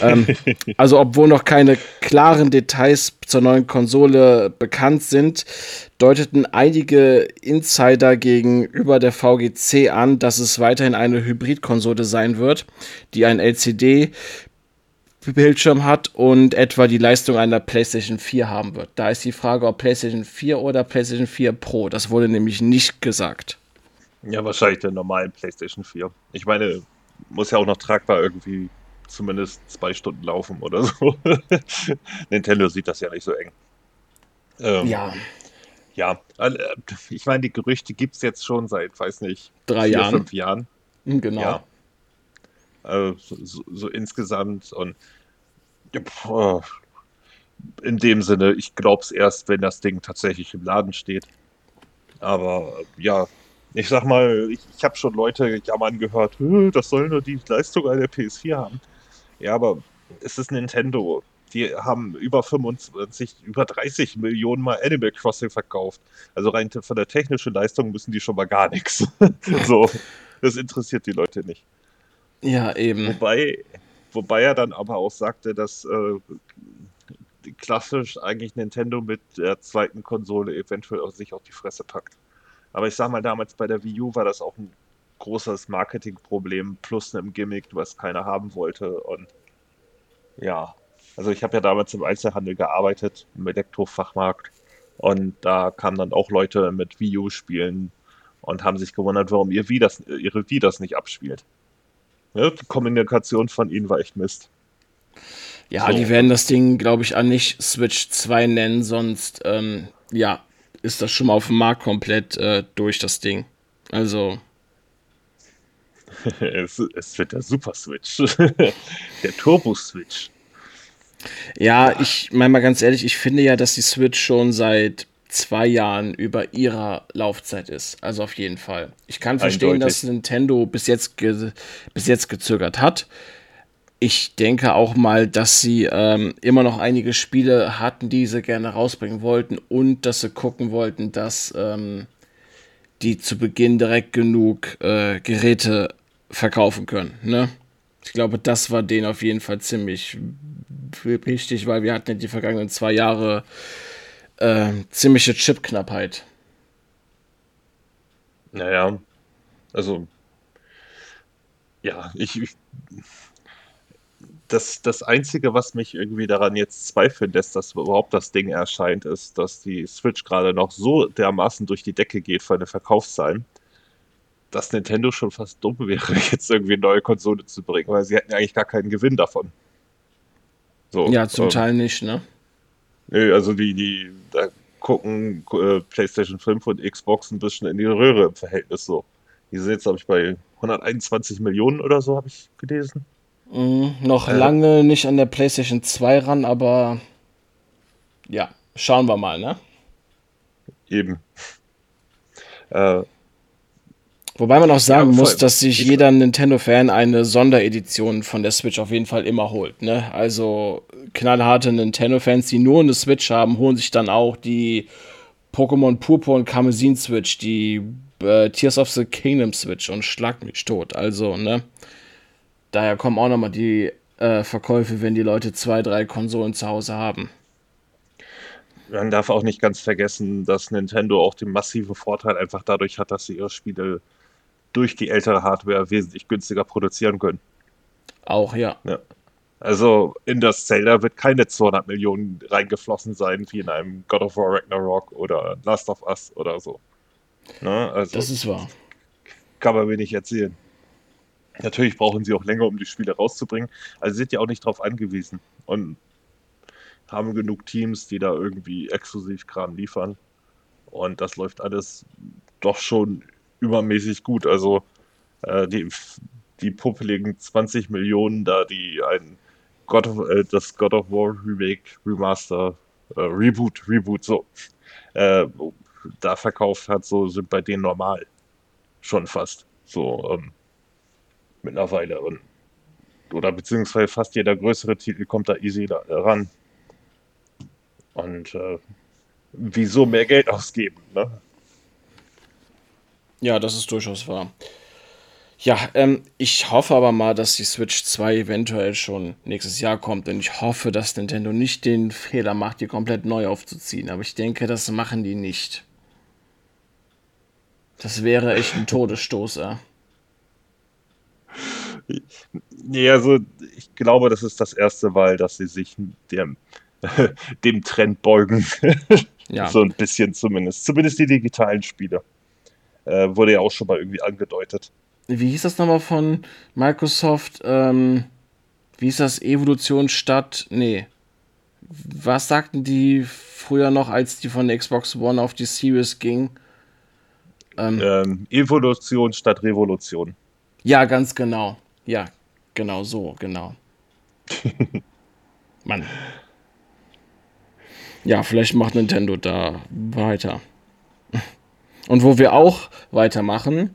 ähm, also, obwohl noch keine klaren Details zur neuen Konsole bekannt sind, deuteten einige Insider gegenüber der VGC an, dass es weiterhin eine Hybridkonsole sein wird, die ein LCD-Bildschirm hat und etwa die Leistung einer PlayStation 4 haben wird. Da ist die Frage, ob PlayStation 4 oder PlayStation 4 Pro. Das wurde nämlich nicht gesagt. Ja, wahrscheinlich der normalen PlayStation 4. Ich meine, muss ja auch noch tragbar irgendwie zumindest zwei Stunden laufen oder so. Nintendo sieht das ja nicht so eng. Ähm, ja. Ja, äh, ich meine, die Gerüchte gibt es jetzt schon seit, weiß nicht, drei vier, Jahren. fünf Jahren. Hm, genau. Ja. Also, so, so, insgesamt und ja, in dem Sinne, ich glaube es erst, wenn das Ding tatsächlich im Laden steht. Aber ja, ich sag mal, ich, ich habe schon Leute jammern gehört, das soll nur die Leistung einer PS4 haben. Ja, aber es ist Nintendo. Die haben über 25, über 30 Millionen Mal Animal Crossing verkauft. Also rein von der technischen Leistung müssen die schon mal gar nichts. so, das interessiert die Leute nicht. Ja, eben. Wobei, wobei er dann aber auch sagte, dass äh, klassisch eigentlich Nintendo mit der zweiten Konsole eventuell auch sich auf die Fresse packt. Aber ich sag mal, damals bei der Wii U war das auch ein großes Marketingproblem plus einem Gimmick, was keiner haben wollte. Und ja, also ich habe ja damals im Einzelhandel gearbeitet, im Elektrofachmarkt. Und da kamen dann auch Leute mit Wii U spielen und haben sich gewundert, warum ihr Wii das, ihre Wii das nicht abspielt. Ja, die Kommunikation von ihnen war echt Mist. Ja, so. die werden das Ding, glaube ich, auch nicht Switch 2 nennen, sonst, ähm, ja, ist das schon mal auf dem Markt komplett äh, durch, das Ding. Also. es, es, wird der Super Switch. der Turbo Switch. Ja, ich meine mal ganz ehrlich, ich finde ja, dass die Switch schon seit zwei Jahren über ihrer Laufzeit ist. Also auf jeden Fall. Ich kann verstehen, Eindeutig. dass Nintendo bis jetzt, bis jetzt gezögert hat ich denke auch mal, dass sie ähm, immer noch einige Spiele hatten, die sie gerne rausbringen wollten und dass sie gucken wollten, dass ähm, die zu Beginn direkt genug äh, Geräte verkaufen können. Ne? Ich glaube, das war denen auf jeden Fall ziemlich wichtig, weil wir hatten in die vergangenen zwei Jahre äh, ziemliche Chipknappheit. Naja, also ja, ich, ich das, das Einzige, was mich irgendwie daran jetzt zweifeln lässt, dass überhaupt das Ding erscheint, ist, dass die Switch gerade noch so dermaßen durch die Decke geht für eine Verkaufszahlen, dass Nintendo schon fast dumm wäre, jetzt irgendwie eine neue Konsole zu bringen, weil sie hätten eigentlich gar keinen Gewinn davon. So, ja, zum ähm, Teil nicht, ne? Nö, also die, die, da gucken äh, PlayStation 5 und Xbox ein bisschen in die Röhre im Verhältnis so. Die sind jetzt, glaube ich, bei 121 Millionen oder so, habe ich gelesen. Mhm, noch äh, lange nicht an der PlayStation 2 ran, aber ja, schauen wir mal, ne? Eben. Äh, Wobei man auch sagen ja, muss, dass sich jeder Nintendo-Fan eine Sonderedition von der Switch auf jeden Fall immer holt. Ne? Also knallharte Nintendo-Fans, die nur eine Switch haben, holen sich dann auch die Pokémon Purpur und Karmesin Switch, die äh, Tears of the Kingdom Switch und schlag mich tot. Also, ne? Daher kommen auch nochmal die äh, Verkäufe, wenn die Leute zwei, drei Konsolen zu Hause haben. Man darf auch nicht ganz vergessen, dass Nintendo auch den massiven Vorteil einfach dadurch hat, dass sie ihre Spiele durch die ältere Hardware wesentlich günstiger produzieren können. Auch, ja. ja. Also in das Zelda wird keine 200 Millionen reingeflossen sein, wie in einem God of War Ragnarok oder Last of Us oder so. Ne? Also, das ist wahr. Kann man mir nicht erzählen. Natürlich brauchen sie auch länger, um die Spiele rauszubringen. Also sind ja auch nicht darauf angewiesen und haben genug Teams, die da irgendwie exklusiv Kram liefern. Und das läuft alles doch schon übermäßig gut. Also äh, die, die puppeligen 20 Millionen da, die ein God of, äh, das God of War Remake, Remaster, äh, Reboot, Reboot, so, äh, da verkauft hat, so sind bei denen normal. Schon fast. So, ähm, mittlerweile. Und, oder beziehungsweise fast jeder größere Titel kommt da easy da, ran. Und äh, wieso mehr Geld ausgeben, ne? Ja, das ist durchaus wahr. Ja, ähm, ich hoffe aber mal, dass die Switch 2 eventuell schon nächstes Jahr kommt. Und ich hoffe, dass Nintendo nicht den Fehler macht, die komplett neu aufzuziehen. Aber ich denke, das machen die nicht. Das wäre echt ein Todesstoßer. Nee, also ich glaube, das ist das erste Mal, dass sie sich dem, dem Trend beugen. ja. So ein bisschen zumindest. Zumindest die digitalen Spiele. Äh, wurde ja auch schon mal irgendwie angedeutet. Wie hieß das nochmal von Microsoft? Ähm, wie hieß das? Evolution statt. Nee. Was sagten die früher noch, als die von der Xbox One auf die Series ging? Ähm, ähm, Evolution statt Revolution. Ja, ganz genau. Ja, genau so, genau. Mann. Ja, vielleicht macht Nintendo da weiter. Und wo wir auch weitermachen,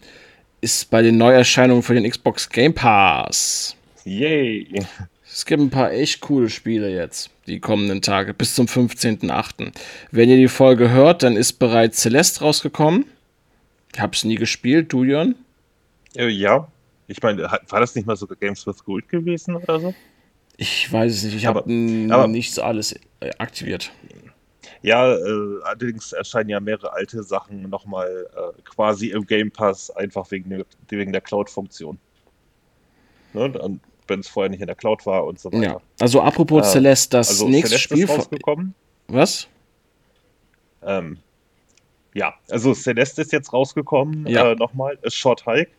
ist bei den Neuerscheinungen für den Xbox Game Pass. Yay! Es gibt ein paar echt coole Spiele jetzt, die kommenden Tage, bis zum 15.08. Wenn ihr die Folge hört, dann ist bereits Celeste rausgekommen. Ich hab's nie gespielt, du, Jörn? Äh, ja. Ich meine, war das nicht mal sogar Games with Gold gewesen oder so? Ich weiß es nicht. Ich habe nicht alles äh, aktiviert. Ja, äh, allerdings erscheinen ja mehrere alte Sachen nochmal äh, quasi im Game Pass, einfach wegen der, wegen der Cloud-Funktion. Ne? Wenn es vorher nicht in der Cloud war und so weiter. Ja, also apropos äh, Celeste, das also nächste Celeste Spiel. Ist rausgekommen. Was? Ähm, ja, also Celeste ist jetzt rausgekommen. Ja. Äh, nochmal, Short Hike,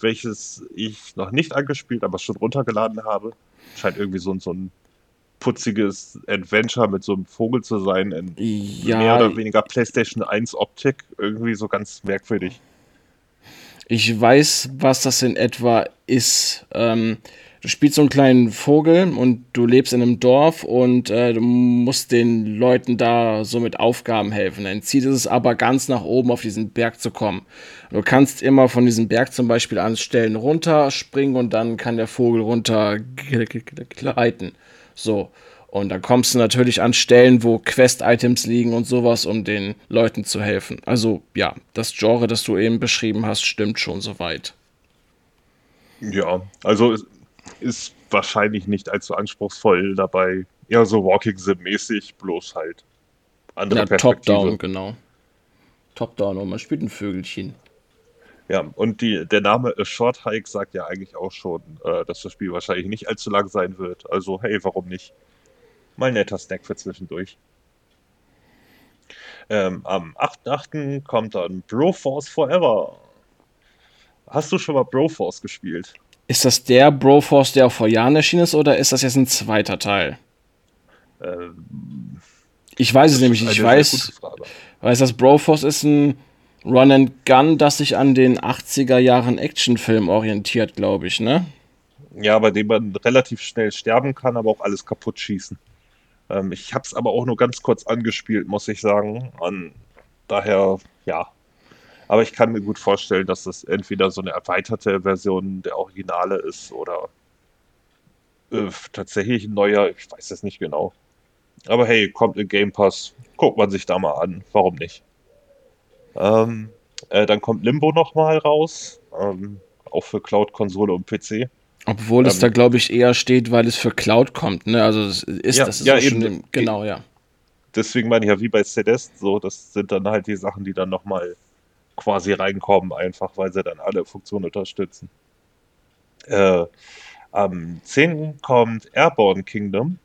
welches ich noch nicht angespielt, aber schon runtergeladen habe. Scheint irgendwie so, so ein putziges Adventure mit so einem Vogel zu sein, in ja, mehr oder weniger PlayStation 1 Optik, irgendwie so ganz merkwürdig. Ich weiß, was das in etwa ist. Ähm, du spielst so einen kleinen Vogel und du lebst in einem Dorf und äh, du musst den Leuten da so mit Aufgaben helfen. Dein Ziel ist es aber, ganz nach oben auf diesen Berg zu kommen. Du kannst immer von diesem Berg zum Beispiel an Stellen runterspringen und dann kann der Vogel runter gleiten. So. Und dann kommst du natürlich an Stellen, wo Quest-Items liegen und sowas, um den Leuten zu helfen. Also ja, das Genre, das du eben beschrieben hast, stimmt schon soweit. Ja, also ist, ist wahrscheinlich nicht allzu anspruchsvoll dabei. Eher so Walking Sim-mäßig, bloß halt andere ja. Top-Down, genau. Top-Down und man spielt ein Vögelchen. Ja, und die, der Name A Short Hike sagt ja eigentlich auch schon, äh, dass das Spiel wahrscheinlich nicht allzu lang sein wird. Also, hey, warum nicht? Mal ein netter Snack für zwischendurch. Ähm, am 8.8. kommt dann Broforce Forever. Hast du schon mal Broforce gespielt? Ist das der Broforce, der auch vor Jahren erschienen ist, oder ist das jetzt ein zweiter Teil? Ähm, ich weiß es nämlich nicht. Ich weiß, weiß, dass Broforce ist ein Run and Gun, das sich an den 80er Jahren Actionfilm orientiert, glaube ich, ne? Ja, bei dem man relativ schnell sterben kann, aber auch alles kaputt schießen. Ähm, ich habe es aber auch nur ganz kurz angespielt, muss ich sagen. Und daher, ja. Aber ich kann mir gut vorstellen, dass das entweder so eine erweiterte Version der Originale ist oder äh, tatsächlich ein neuer, ich weiß es nicht genau. Aber hey, kommt in Game Pass, guckt man sich da mal an. Warum nicht? Ähm, äh, dann kommt Limbo nochmal raus, ähm, auch für Cloud, Konsole und PC. Obwohl es Ähm, da, glaube ich, eher steht, weil es für Cloud kommt, ne? Also es ist, Ja, das ist ja, schon eben. im, genau, ja. Deswegen meine ich ja, wie bei Celeste, so, das sind dann halt die Sachen, die dann nochmal quasi reinkommen, einfach weil sie dann alle Funktionen unterstützen. Äh, am 10. kommt Airborne Kingdom.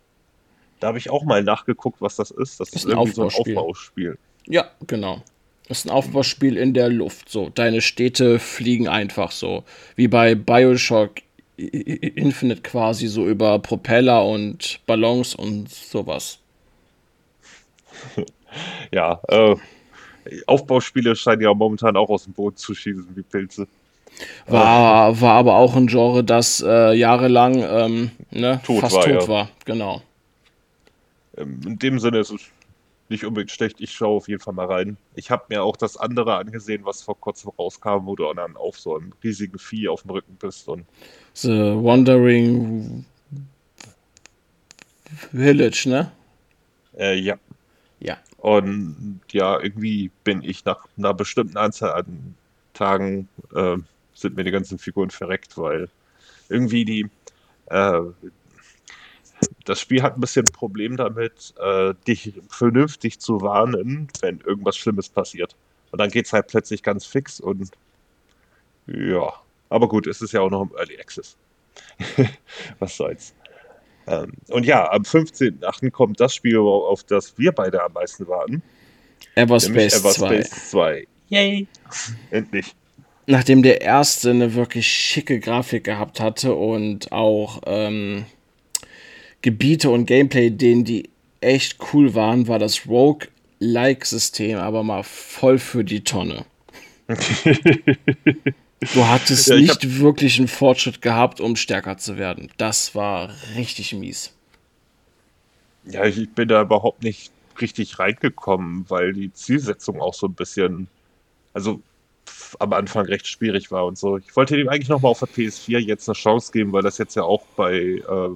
Da habe ich auch mal nachgeguckt, was das ist. Das ist, Ist irgendwie so ein. Aufbauspiel. Ja, genau. Das ist ein Aufbauspiel in der Luft. So, deine Städte fliegen einfach so. Wie bei Bioshock Infinite quasi, so über Propeller und Ballons und sowas. Ja, äh, Aufbauspiele scheinen ja momentan auch aus dem Boden zu schießen wie Pilze. War, war aber auch ein Genre, das äh, jahrelang ähm, ne, Tot fast war, tot ja. war. Genau. Ähm, in dem Sinne ist es nicht unbedingt schlecht. Ich schaue auf jeden Fall mal rein. Ich habe mir auch das andere angesehen, was vor kurzem rauskam, wo du dann auf so einem riesigen Vieh auf dem Rücken bist. Und The Wandering Village, ne? äh, ja, Ja. und ja, irgendwie bin ich nach einer bestimmten Anzahl an Tagen, äh, sind mir die ganzen Figuren verreckt, weil irgendwie die, äh, das Spiel hat ein bisschen ein Problem damit, äh, dich vernünftig zu warnen, wenn irgendwas Schlimmes passiert. Und dann geht es halt plötzlich ganz fix und ja, aber gut, es ist ja auch noch im Early Access. Was soll's. Ähm, und ja, am 15.8. kommt das Spiel, auf das wir beide am meisten warten, nämlich Everspace 2. Everspace 2. Yay! Endlich. Nachdem der erste eine wirklich schicke Grafik gehabt hatte und auch ähm, Gebiete und Gameplay-Ideen, die echt cool waren, war das Rogue-like-System aber mal voll für die Tonne. Du hattest Ja, ich nicht wirklich einen Fortschritt gehabt, um stärker zu werden. Das war richtig mies. Ja, ich bin da überhaupt nicht richtig reingekommen, weil die Zielsetzung auch so ein bisschen, also am Anfang recht schwierig war und so. Ich wollte dem eigentlich nochmal auf der PS4 jetzt eine Chance geben, weil das jetzt ja auch bei äh,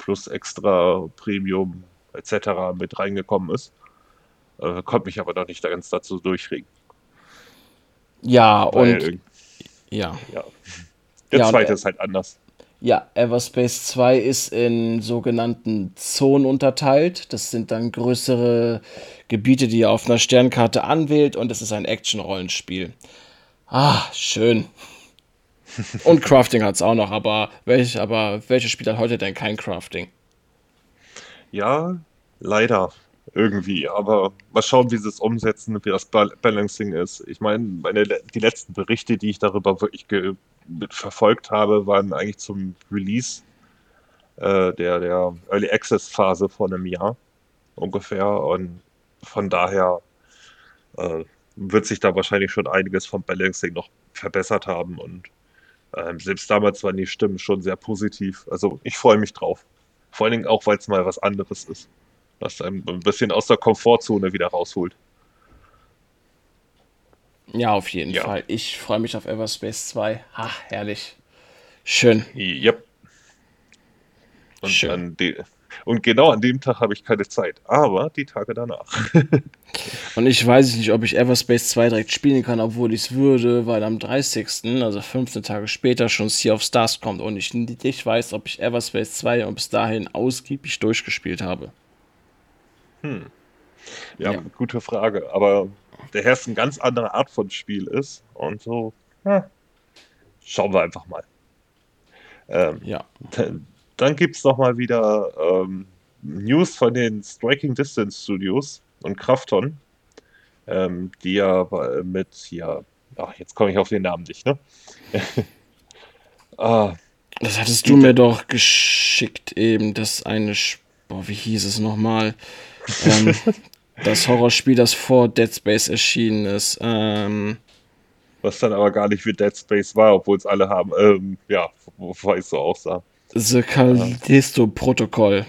Plus Extra, Premium etc. mit reingekommen ist. Äh, konnte mich aber noch nicht ganz dazu durchringen. Ja, Weil, und ja. ja. Der Ja, zweite ist halt anders. Ja, Everspace 2 ist in sogenannten Zonen unterteilt. Das sind dann größere Gebiete, die ihr auf einer Sternkarte anwählt und es ist ein Action-Rollenspiel. Ah, schön. Und Crafting hat es auch noch, aber, welch, aber welches Spiel heute denn kein Crafting? Ja, leider. Irgendwie. Aber mal schauen, wie sie es umsetzen, wie das Bal- Balancing ist. Ich meine, meine, die letzten Berichte, die ich darüber wirklich verfolgt habe, waren eigentlich zum Release äh, der, der Early Access Phase vor einem Jahr ungefähr. Und von daher äh, wird sich da wahrscheinlich schon einiges vom Balancing noch verbessert haben. Und ähm, selbst damals waren die Stimmen schon sehr positiv. Also ich freue mich drauf. Vor allen Dingen auch, weil es mal was anderes ist. Was einem ein bisschen aus der Komfortzone wieder rausholt. Ja, auf jeden Ja. Fall. Ich freue mich auf Everspace 2. Ha, herrlich. Schön. Yep. Und, Schön. an de und genau an dem Tag habe ich keine Zeit. Aber die Tage danach. Und ich weiß nicht, ob ich Everspace 2 direkt spielen kann, obwohl ich es würde, weil am 30., also 15 Tage später, schon Sea of Stars kommt und ich nicht weiß, ob ich Everspace 2 bis dahin ausgiebig durchgespielt habe. Ja, Ja. gute Frage. Aber der Herz eine ganz andere Art von Spiel ist. Und so, ja, schauen wir einfach mal. Ähm, Ja. Dann, gibt es nochmal wieder ähm, News von den Striking Distance Studios und Krafton, ähm, die ja mit hier, ach, jetzt komme ich auf den Namen nicht, ne? ah, Das hattest du mir doch geschickt eben, das eine, boah, wie hieß es nochmal? ähm, das Horrorspiel, das vor Dead Space erschienen ist. Ähm, was dann aber gar nicht wie Dead Space war, obwohl es alle haben, ähm, ja, wobei es so aussah. The Callisto-Protokoll.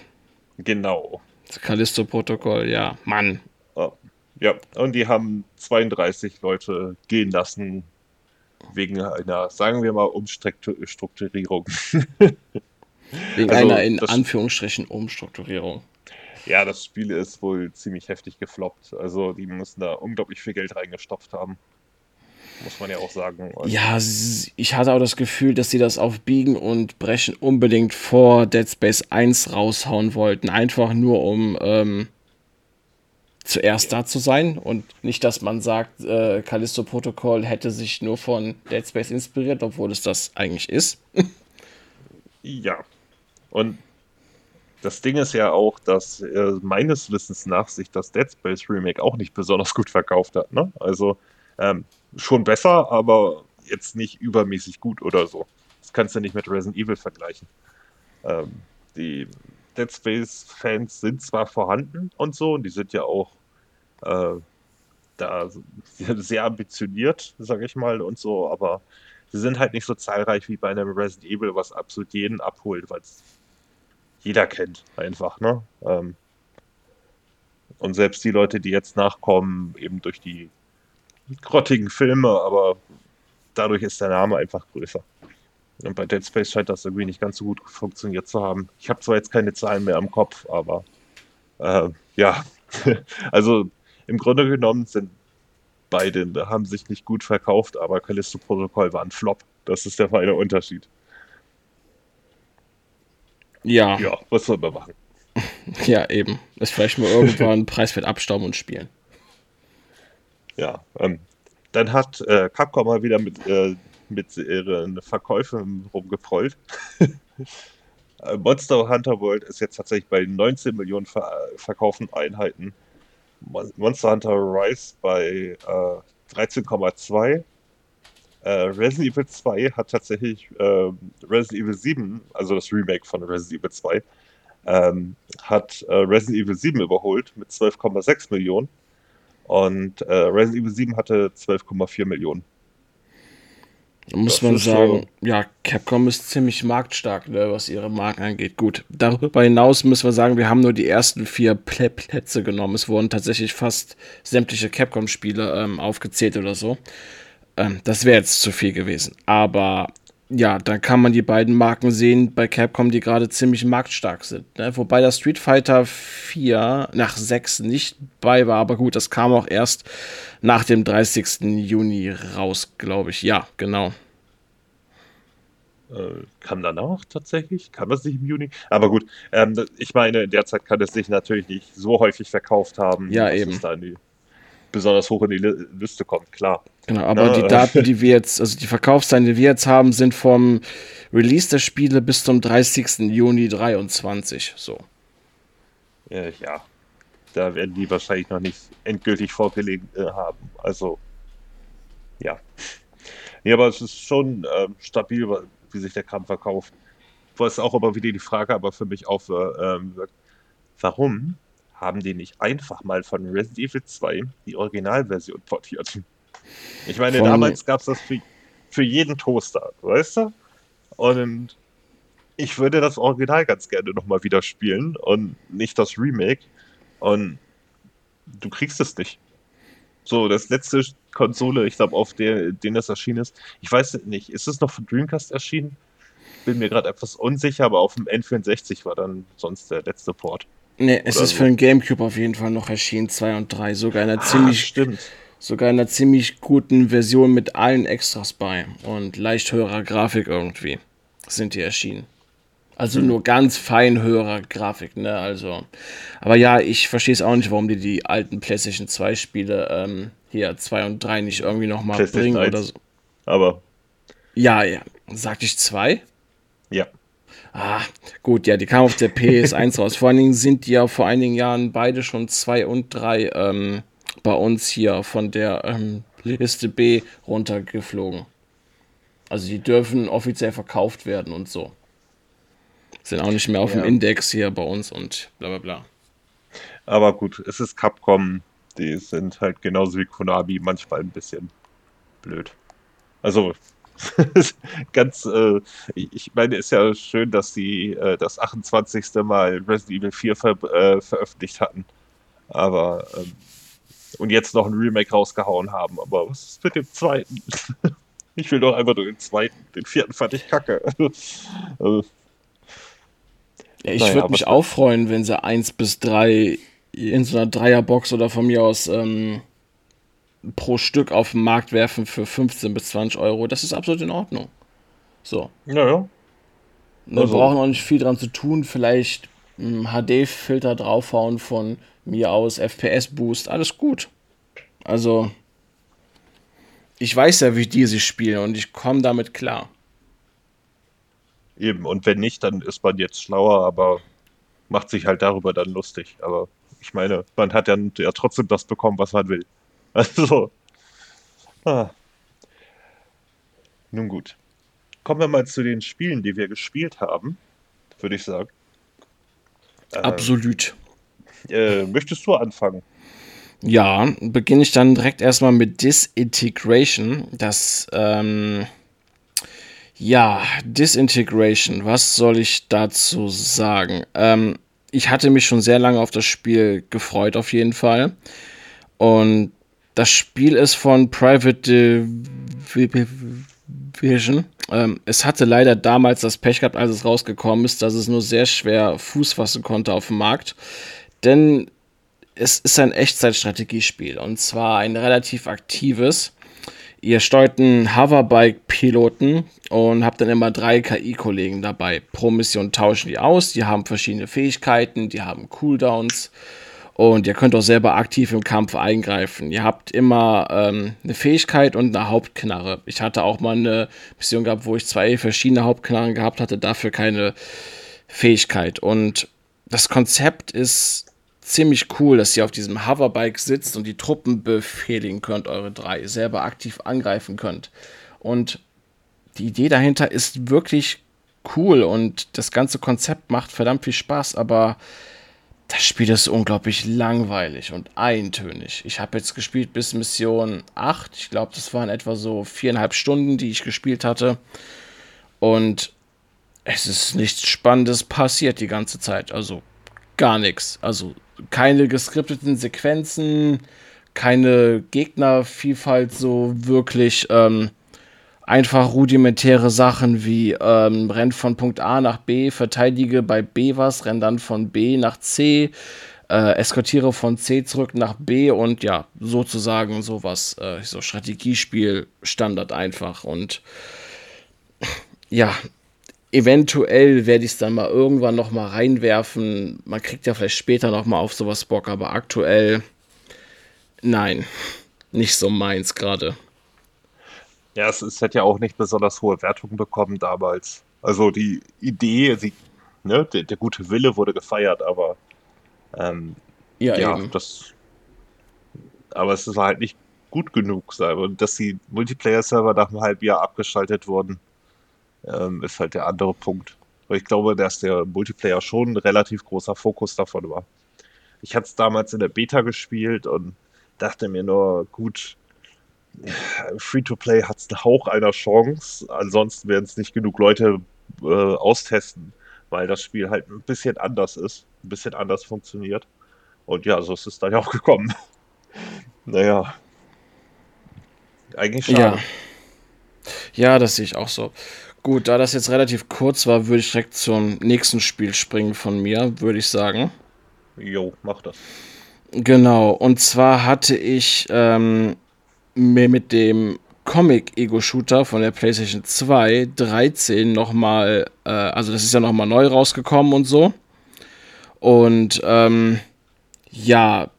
Genau. Das Callisto-Protokoll, ja. Mann. Ja, und die haben 32 Leute gehen lassen wegen einer, sagen wir mal, Umstrukturierung. Wegen Also, einer in das- Anführungsstrichen Umstrukturierung. Ja, das Spiel ist wohl ziemlich heftig gefloppt. Also die müssen da unglaublich viel Geld reingestopft haben. Muss man ja auch sagen. Und ja, ich hatte auch das Gefühl, dass sie das auf Biegen und Brechen unbedingt vor Dead Space 1 raushauen wollten. Einfach nur um ähm, zuerst da zu sein und nicht, dass man sagt, äh, Callisto Protocol hätte sich nur von Dead Space inspiriert, obwohl es das eigentlich ist. ja. Und das Ding ist ja auch, dass äh, meines Wissens nach sich das Dead Space Remake auch nicht besonders gut verkauft hat. Ne? Also ähm, schon besser, aber jetzt nicht übermäßig gut oder so. Das kannst du nicht mit Resident Evil vergleichen. Ähm, die Dead Space-Fans sind zwar vorhanden und so, und die sind ja auch äh, da sehr ambitioniert, sag ich mal, und so, aber sie sind halt nicht so zahlreich wie bei einem Resident Evil, was absolut jeden abholt, weil es jeder kennt, einfach, ne? Ähm, und selbst die Leute, die jetzt nachkommen, eben durch die grottigen Filme, aber dadurch ist der Name einfach größer. Und bei Dead Space scheint das irgendwie nicht ganz so gut funktioniert zu haben. Ich habe zwar jetzt keine Zahlen mehr am Kopf, aber äh, ja, also im Grunde genommen sind beide, haben sich nicht gut verkauft, aber Callisto Protocol war ein Flop. Das ist der feine Unterschied. Ja. Ja, was soll man machen? Ja, eben. Das vielleicht mal irgendwann preiswert abstauben und spielen. Ja, ähm, dann hat äh, Capcom mal wieder mit, äh, mit ihren Verkäufen rumgeprollt. Äh, Monster Hunter World ist jetzt tatsächlich bei 19 Millionen ver verkauften Einheiten. Monster Hunter Rise bei äh, 13,2 äh, Resident Evil 2 hat tatsächlich äh, Resident Evil 7, also das Remake von Resident Evil 2, ähm, hat äh, Resident Evil 7 überholt mit 12,6 Millionen. Und äh, Resident Evil 7 hatte 12,4 Millionen. Da muss das man sagen, so ja, Capcom ist ziemlich marktstark, ne, was ihre Marken angeht. Gut, darüber hinaus müssen wir sagen, wir haben nur die ersten vier Plätze genommen. Es wurden tatsächlich fast sämtliche Capcom-Spiele ähm, aufgezählt oder so. Ähm, das wäre jetzt zu viel gewesen. Aber ja, dann kann man die beiden Marken sehen bei Capcom, die gerade ziemlich marktstark sind. Ne? Wobei das Street Fighter 4 nach 6 nicht bei war, aber gut, das kam auch erst nach dem 30. Juni raus, glaube ich. Ja, genau. Äh, kam danach tatsächlich? Kam das nicht im Juni? Aber gut, ähm, ich meine, in der Zeit kann es sich natürlich nicht so häufig verkauft haben. Ja, eben. Es die besonders hoch in die Liste kommt, klar. Genau, aber Na, die Daten, die wir jetzt, also die Verkaufszahlen, die wir jetzt haben, sind vom Release der Spiele bis zum 30. Juni 23. So. Äh, ja, da werden die wahrscheinlich noch nicht endgültig vorgelegt äh, haben. Also, ja. Ja, aber es ist schon äh, stabil, wie sich der Kram verkauft. Wo es auch immer wieder die Frage aber für mich auf, äh, ähm, warum haben die nicht einfach mal von Resident Evil 2 die Originalversion portiert? Ich meine, von... damals gab es das für, für jeden Toaster, weißt du? Und ich würde das Original ganz gerne nochmal wieder spielen und nicht das Remake. Und du kriegst es nicht. So, das letzte Konsole, ich glaube, auf der, den das erschienen ist, ich weiß nicht, ist es noch von Dreamcast erschienen? Bin mir gerade etwas unsicher, aber auf dem N64 war dann sonst der letzte Port. Ne, es ist so. für den Gamecube auf jeden Fall noch erschienen, 2 und 3. Sogar in einer ah, ziemlich. Stimmt. Sogar in einer ziemlich guten Version mit allen Extras bei. Und leicht höherer Grafik irgendwie sind die erschienen. Also mhm. nur ganz fein höherer Grafik, ne? Also. Aber ja, ich verstehe es auch nicht, warum die die alten PlayStation 2 Spiele ähm, hier 2 und 3 nicht irgendwie nochmal bringen 1. oder so. Aber. Ja, ja. Sagte ich 2? Ja. Ah, gut, ja, die kamen auf der PS1 raus. Vor allen Dingen sind die ja vor einigen Jahren beide schon 2 und 3 ähm, bei uns hier von der ähm, Liste B runtergeflogen. Also die dürfen offiziell verkauft werden und so. Sind auch nicht mehr auf ja. dem Index hier bei uns und bla bla bla. Aber gut, es ist Capcom. Die sind halt genauso wie Konami manchmal ein bisschen blöd. Also ganz, äh, ich meine, ist ja schön, dass sie äh, das 28. Mal Resident Evil 4 ver äh, veröffentlicht hatten. Aber, ähm, und jetzt noch ein Remake rausgehauen haben. Aber was ist mit dem zweiten? ich will doch einfach nur den zweiten. Den vierten fand ich kacke. also, Ja, ich naja, würde mich auch freuen, wenn sie 1 bis 3 in so einer Dreierbox oder von mir aus ähm, pro Stück auf den Markt werfen für 15 bis 20 Euro. Das ist absolut in Ordnung. So. Ja, ja. Wir also. brauchen auch nicht viel dran zu tun. Vielleicht HD-Filter draufhauen von mir aus, FPS-Boost, alles gut. Also, ich weiß ja, wie die sie spielen und ich komme damit klar. Eben, und wenn nicht, dann ist man jetzt schlauer, aber macht sich halt darüber dann lustig. Aber ich meine, man hat ja, ja trotzdem das bekommen, was man will. Also. Ah. Nun gut. Kommen wir mal zu den Spielen, die wir gespielt haben, würde ich sagen. Absolut. Äh, möchtest du anfangen? Ja, beginne ich dann direkt erstmal mit Disintegration. Das, ähm, ja, Disintegration, was soll ich dazu sagen? Ähm, ich hatte mich schon sehr lange auf das Spiel gefreut, auf jeden Fall. Und das Spiel ist von Private Division. Ähm, es hatte leider damals das Pech gehabt, als es rausgekommen ist, dass es nur sehr schwer Fuß fassen konnte auf dem Markt. Denn es ist ein Echtzeitstrategiespiel und zwar ein relativ aktives. Ihr steuert einen Hoverbike-Piloten und habt dann immer drei KI-Kollegen dabei. Pro Mission tauschen die aus, die haben verschiedene Fähigkeiten, die haben Cooldowns und ihr könnt auch selber aktiv im Kampf eingreifen. Ihr habt immer ähm, eine Fähigkeit und eine Hauptknarre. Ich hatte auch mal eine Mission gehabt, wo ich zwei verschiedene Hauptknarren gehabt hatte, dafür keine Fähigkeit. Und das Konzept ist ziemlich cool, dass ihr auf diesem Hoverbike sitzt und die Truppen befehligen könnt, eure drei, selber aktiv angreifen könnt. Und die Idee dahinter ist wirklich cool und das ganze Konzept macht verdammt viel Spaß, aber das Spiel ist unglaublich langweilig und eintönig. Ich habe jetzt gespielt bis Mission 8. Ich glaube, das waren etwa so viereinhalb Stunden, die ich gespielt hatte. Und es ist nichts Spannendes passiert die ganze Zeit. Also gar nichts. Also keine geskripteten Sequenzen, keine Gegnervielfalt so wirklich. Ähm, einfach rudimentäre Sachen wie ähm, renn von Punkt A nach B, verteidige bei B was, renn dann von B nach C, äh, eskortiere von C zurück nach B und ja, sozusagen sowas, äh, so Strategiespiel Standard einfach und ja, eventuell werde ich es dann mal irgendwann noch mal reinwerfen. Man kriegt ja vielleicht später noch mal auf sowas Bock, aber aktuell nein, nicht so meins gerade. Ja, es, es hat ja auch nicht besonders hohe Wertungen bekommen damals. Also die Idee, sie, ne, der, der gute Wille wurde gefeiert, aber ähm, ja, ja das. Aber es war halt nicht gut genug, und dass die Multiplayer-Server nach einem halben Jahr abgeschaltet wurden ähm, ist halt der andere Punkt. Weil ich glaube, dass der Multiplayer schon ein relativ großer Fokus davon war. Ich hatte es damals in der Beta gespielt und dachte mir nur, gut, Free-to-Play hat es einen Hauch einer Chance. Ansonsten werden es nicht genug Leute äh, austesten, weil das Spiel halt ein bisschen anders ist, ein bisschen anders funktioniert. Und ja, so ist es dann ja auch gekommen. naja. Eigentlich schade. Ja. ja, das sehe ich auch so. Gut, da das jetzt relativ kurz war, würde ich direkt zum nächsten Spiel springen von mir, würde ich sagen. Jo, mach das. Genau, und zwar hatte ich ähm, mir mit dem Comic-Ego-Shooter von der PlayStation 2 13 nochmal, äh, also das ist ja nochmal neu rausgekommen und so. Und ähm, ja,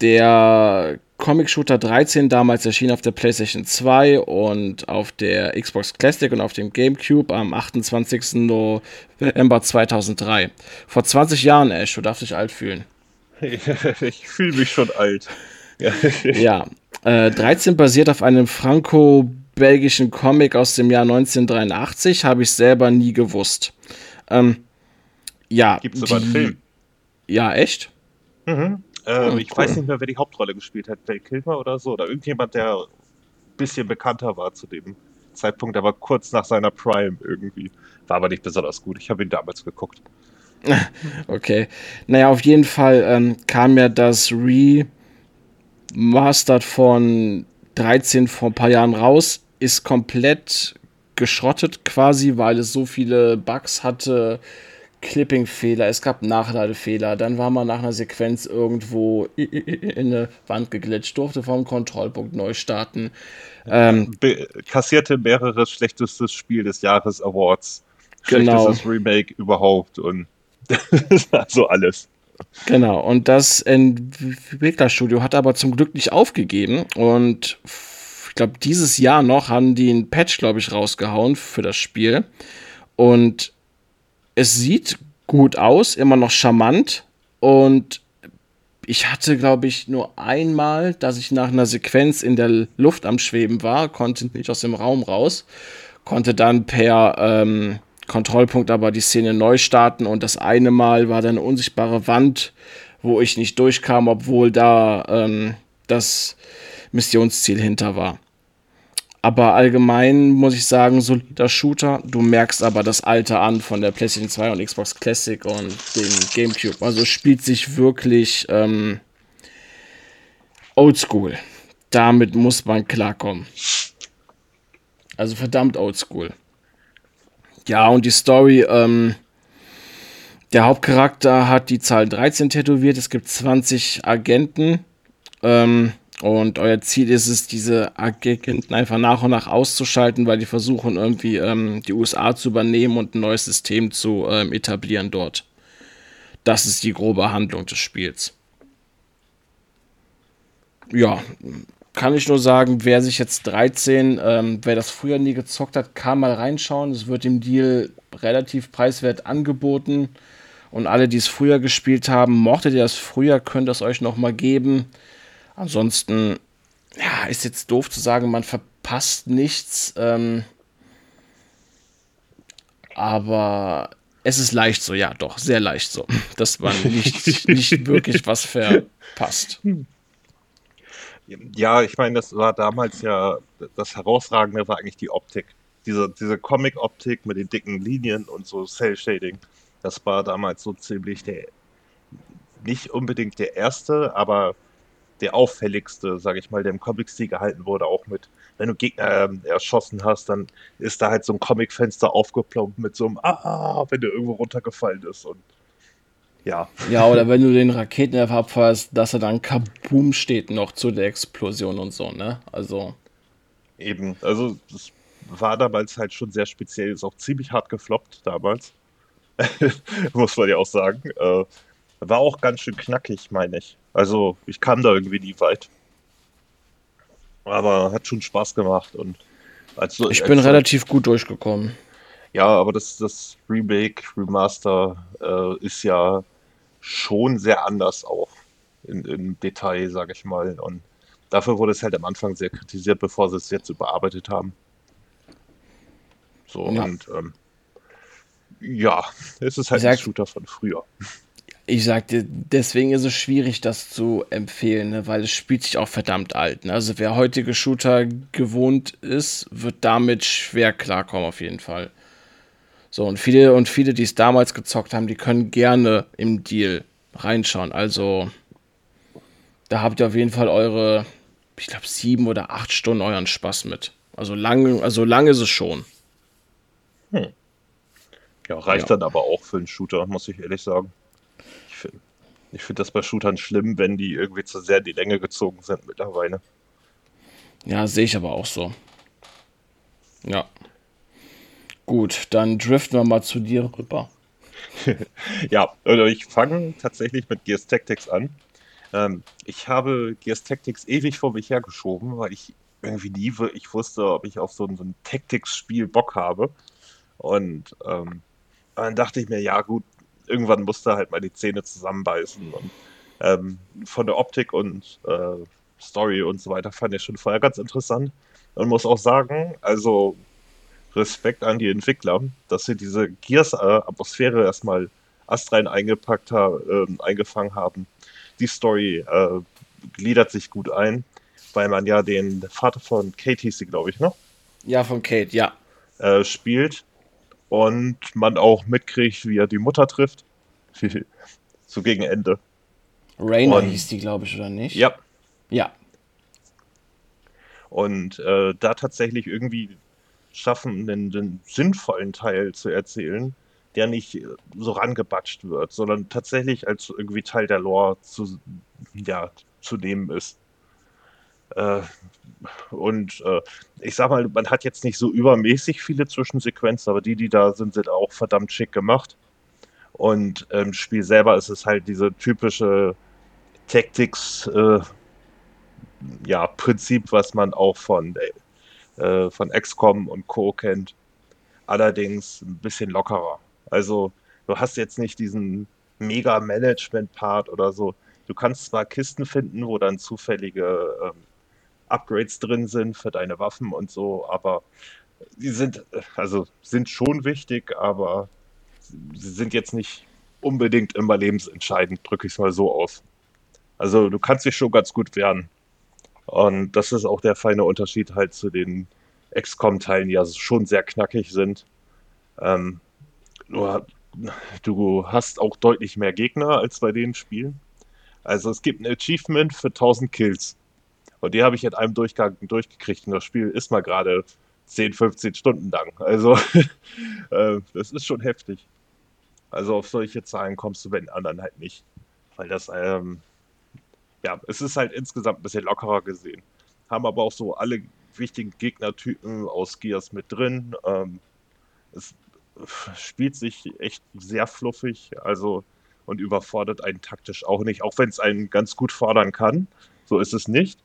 der Comic Shooter 13 damals erschien auf der PlayStation 2 und auf der Xbox Classic und auf dem GameCube am 28. November 2003. Vor 20 Jahren, Ash, du darfst dich alt fühlen. ich fühle mich schon alt. ja, äh, 13 basiert auf einem franco-belgischen Comic aus dem Jahr 1983, habe ich selber nie gewusst. Ähm, ja. Gibt es sogar einen Film? Ja, echt? Mhm. Ähm, oh, ich cool. weiß nicht mehr, wer die Hauptrolle gespielt hat. Dale Kilmer oder so. Oder irgendjemand, der ein bisschen bekannter war zu dem Zeitpunkt. War kurz nach seiner Prime irgendwie. War aber nicht besonders gut. Ich habe ihn damals geguckt. okay. Naja, auf jeden Fall ähm, kam ja das Remastered von 13 vor ein paar Jahren raus. Ist komplett geschrottet quasi, weil es so viele Bugs hatte Clipping-Fehler, es gab Nachladefehler, dann war man nach einer Sequenz irgendwo in eine Wand geglitscht, durfte vom Kontrollpunkt neu starten. Ähm, kassierte mehrere schlechtestes Spiel des Jahres Awards. Genau. Schlechtestes Remake überhaupt und also alles. Genau, und das Entwicklerstudio hat aber zum Glück nicht aufgegeben und ich glaube, dieses Jahr noch haben die einen Patch, glaube ich, rausgehauen für das Spiel. Und es sieht gut aus, immer noch charmant. Und ich hatte, glaube ich, nur einmal, dass ich nach einer Sequenz in der Luft am Schweben war, konnte nicht aus dem Raum raus, konnte dann per ähm, Kontrollpunkt aber die Szene neu starten und das eine Mal war dann eine unsichtbare Wand, wo ich nicht durchkam, obwohl da ähm, das Missionsziel hinter war. Aber allgemein muss ich sagen, solider Shooter. Du merkst aber das Alter an von der PlayStation 2 und Xbox Classic und dem GameCube. Also spielt sich wirklich ähm, oldschool. Damit muss man klarkommen. Also verdammt oldschool. Ja, und die Story, ähm, der Hauptcharakter hat die Zahl 13 tätowiert. Es gibt 20 Agenten. Ähm, und euer Ziel ist es, diese Agenten einfach nach und nach auszuschalten, weil die versuchen irgendwie ähm, die USA zu übernehmen und ein neues System zu ähm, etablieren dort. Das ist die grobe Handlung des Spiels. Ja, kann ich nur sagen, wer sich jetzt 13, ähm, wer das früher nie gezockt hat, kann mal reinschauen. Es wird im Deal relativ preiswert angeboten. Und alle, die es früher gespielt haben, mochtet ihr das früher, könnt es euch nochmal geben. Ansonsten, ja, ist jetzt doof zu sagen, man verpasst nichts. Ähm, aber es ist leicht so, ja, doch, sehr leicht so, dass man nicht, nicht wirklich was verpasst. Ja, ich meine, das war damals ja, das Herausragende war eigentlich die Optik. Diese, diese Comic-Optik mit den dicken Linien und so Cell-Shading, das war damals so ziemlich der, nicht unbedingt der erste, aber der auffälligste, sage ich mal, der im Comic-Stil gehalten wurde, auch mit, wenn du Gegner äh, erschossen hast, dann ist da halt so ein Comic-Fenster aufgeplombt mit so einem Ah, wenn der irgendwo runtergefallen ist und ja. Ja, oder wenn du den Raketenwerfer abfeuerst, dass er dann Kaboom steht noch zu der Explosion und so, ne? Also. Eben, also das war damals halt schon sehr speziell, ist auch ziemlich hart gefloppt damals. Muss man ja auch sagen. Äh, war auch ganz schön knackig, meine ich. Also ich kam da irgendwie nie weit. Aber hat schon Spaß gemacht und also, ich bin relativ gut durchgekommen. Ja, aber das, das Remake, Remaster äh, ist ja schon sehr anders auch in, im Detail, sage ich mal. Und dafür wurde es halt am Anfang sehr kritisiert, bevor sie es jetzt überarbeitet haben. So, ja. und ähm, ja, es ist halt ein Shooter von früher. Ich sagte, deswegen ist es schwierig, das zu empfehlen, ne? weil es spielt sich auch verdammt alt. Ne? Also wer heutige Shooter gewohnt ist, wird damit schwer klarkommen auf jeden Fall. So, und viele, und viele, die es damals gezockt haben, die können gerne im Deal reinschauen. Also, da habt ihr auf jeden Fall eure, ich glaube, sieben oder acht Stunden euren Spaß mit. Also lang, also lang ist es schon. Hm. Ja, reicht ja. dann aber auch für einen Shooter, muss ich ehrlich sagen. Ich finde ich find das bei Shootern schlimm, wenn die irgendwie zu sehr in die Länge gezogen sind mittlerweile. Ja, sehe ich aber auch so. Ja. Gut, dann driften wir mal zu dir rüber. ja, also ich fange tatsächlich mit Gears Tactics an. Ähm, ich habe Gears Tactics ewig vor mich hergeschoben, weil ich irgendwie nie ich wusste, ob ich auf so ein, so ein Tactics-Spiel Bock habe. Und ähm, dann dachte ich mir, ja gut, irgendwann musste halt mal die Zähne zusammenbeißen. Und ähm, von der Optik und äh, Story und so weiter fand ich schon vorher ganz interessant. Und muss auch sagen, also Respekt an die Entwickler, dass sie diese Gears-Atmosphäre erstmal astrein eingepackt haben, äh, eingefangen haben. Die Story äh, gliedert sich gut ein, weil man ja den Vater von Kate hieß sie, glaube ich, ne? Ja, von Kate, ja. Äh, spielt und man auch mitkriegt, wie er die Mutter trifft. so gegen Ende. Rainer und, hieß die, glaube ich, oder nicht? Ja. Ja. Und äh, da tatsächlich irgendwie schaffen, einen, einen sinnvollen Teil zu erzählen, der nicht so rangebatscht wird, sondern tatsächlich als irgendwie Teil der Lore zu, ja, zu nehmen ist. Äh, und äh, ich sag mal, man hat jetzt nicht so übermäßig viele Zwischensequenzen, aber die, die da sind, sind auch verdammt schick gemacht. Und im Spiel selber ist es halt diese typische Tactics, äh, ja, Prinzip, was man auch von, äh, von XCOM und Co. kennt. Allerdings ein bisschen lockerer. Also, du hast jetzt nicht diesen mega Management-Part oder so. Du kannst zwar Kisten finden, wo dann zufällige ähm, Upgrades drin sind für deine Waffen und so, aber sie sind, also sind schon wichtig, aber sie sind jetzt nicht unbedingt immer lebensentscheidend, drücke ich es mal so aus. Also du kannst dich schon ganz gut wehren. Und das ist auch der feine Unterschied halt zu den XCOM-Teilen, die ja schon sehr knackig sind. Ähm, nur, du hast auch deutlich mehr Gegner als bei den Spielen. Also es gibt ein Achievement für 1000 Kills. Und die habe ich in einem Durchgang durchgekriegt und das Spiel ist mal gerade 10, 15 Stunden lang. Also, äh, das ist schon heftig. Also, auf solche Zahlen kommst du bei den anderen halt nicht. Weil das, ähm, ja, es ist halt insgesamt ein bisschen lockerer gesehen. Haben aber auch so alle wichtigen Gegnertypen aus Gears mit drin. Ähm, es spielt sich echt sehr fluffig, also und überfordert einen taktisch auch nicht, auch wenn es einen ganz gut fordern kann. So ist es nicht.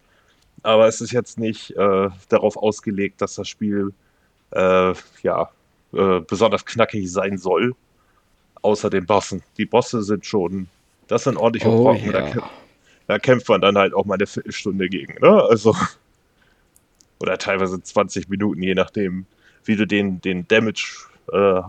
Aber es ist jetzt nicht äh, darauf ausgelegt, dass das Spiel äh, ja, äh, besonders knackig sein soll. Außer den Bossen. Die Bosse sind schon, das sind ordentliche oh, Brocken. Ja. Da, da, kämpft man dann halt auch mal eine Viertelstunde gegen. Ne? Also, oder teilweise 20 Minuten, je nachdem, wie du den, den Damage äh,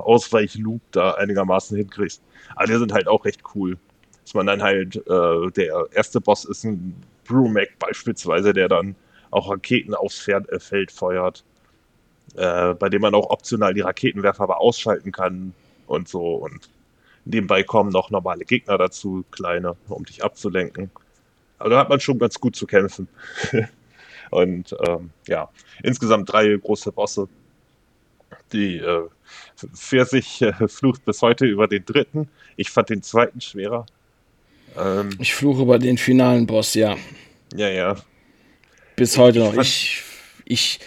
da einigermaßen hinkriegst. Aber die sind halt auch recht cool. Dass man dann halt, äh, der erste Boss ist ein Brumac beispielsweise, der dann auch Raketen aufs äh, Feld feuert, äh, bei dem man auch optional die Raketenwerfer aber ausschalten kann und so. Und nebenbei kommen noch normale Gegner dazu, kleine, um dich abzulenken. Aber da hat man schon ganz gut zu kämpfen. und ähm, ja, insgesamt drei große Bosse. Die äh, Pfirsich äh, flucht bis heute über den dritten. Ich fand den zweiten schwerer. Ähm, ich fluche über den finalen Boss, ja. Ja, ja. Bis heute noch. Ich, ich,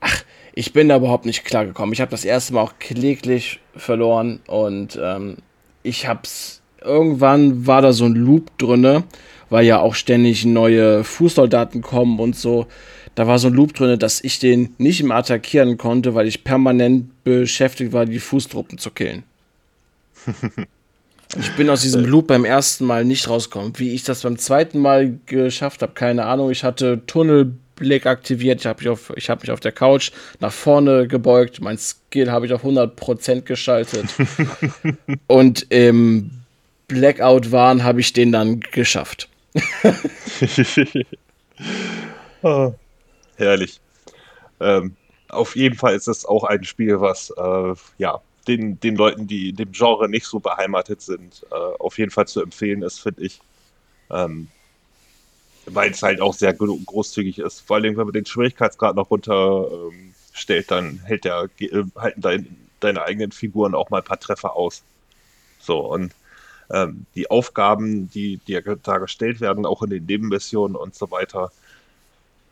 ach, ich bin da überhaupt nicht klargekommen. Ich habe das erste Mal auch kläglich verloren und ähm, ich hab's. Irgendwann war da so ein Loop drinne, weil ja auch ständig neue Fußsoldaten kommen und so. Da war so ein Loop drinne, dass ich den nicht mehr attackieren konnte, weil ich permanent beschäftigt war, die Fußtruppen zu killen. Ich bin aus diesem Loop beim ersten Mal nicht rausgekommen. Wie ich das beim zweiten Mal geschafft habe, keine Ahnung. Ich hatte Tunnelblick aktiviert. Ich habe mich, hab mich auf der Couch nach vorne gebeugt. Mein Skill habe ich auf 100% geschaltet. Und im Blackout waren habe ich den dann geschafft. Oh, herrlich. Ähm, auf jeden Fall ist es auch ein Spiel, was äh, ja den, den Leuten, die dem Genre nicht so beheimatet sind, äh, auf jeden Fall zu empfehlen ist, finde ich. Ähm, weil es halt auch sehr großzügig ist. Vor allem, wenn man den Schwierigkeitsgrad noch runter ähm, dann hält der, äh, halten dein, deine eigenen Figuren auch mal ein paar Treffer aus. So, und ähm, die Aufgaben, die, die da gestellt werden, auch in den Nebenmissionen und so weiter,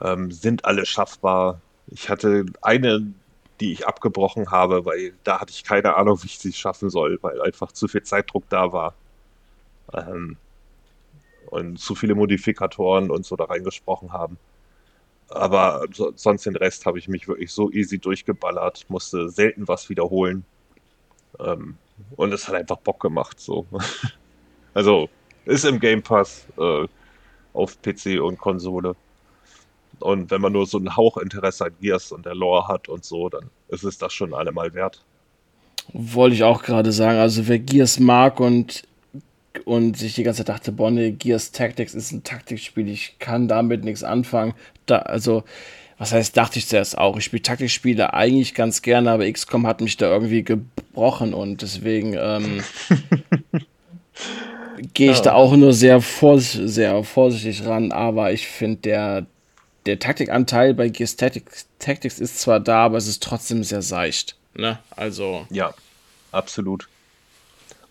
ähm, sind alle schaffbar. Ich hatte eine die ich abgebrochen habe, weil da hatte ich keine Ahnung, wie ich sie schaffen soll, weil einfach zu viel Zeitdruck da war. Ähm, und zu viele Modifikatoren und so da reingesprochen haben. Aber so, sonst den Rest habe ich mich wirklich so easy durchgeballert, musste selten was wiederholen. Ähm, und es hat einfach Bock gemacht. So. also ist im Game Pass äh, auf PC und Konsole. Und wenn man nur so einen Hauch Interesse an Gears und der Lore hat und so, dann ist es das schon allemal wert. Wollte ich auch gerade sagen. Also wer Gears mag und, und sich die ganze Zeit dachte, Bonne, Gears Tactics ist ein Taktikspiel, ich kann damit nichts anfangen. Da, also, was heißt, dachte ich zuerst auch. Ich spiele Taktikspiele eigentlich ganz gerne, aber XCOM hat mich da irgendwie gebrochen und deswegen ähm, gehe ich ja. da auch nur sehr, vors sehr vorsichtig ran. Aber ich finde, der der Taktikanteil bei Gears Tactics, Tactics ist zwar da, aber es ist trotzdem sehr seicht. Ne? Also. Ja, absolut.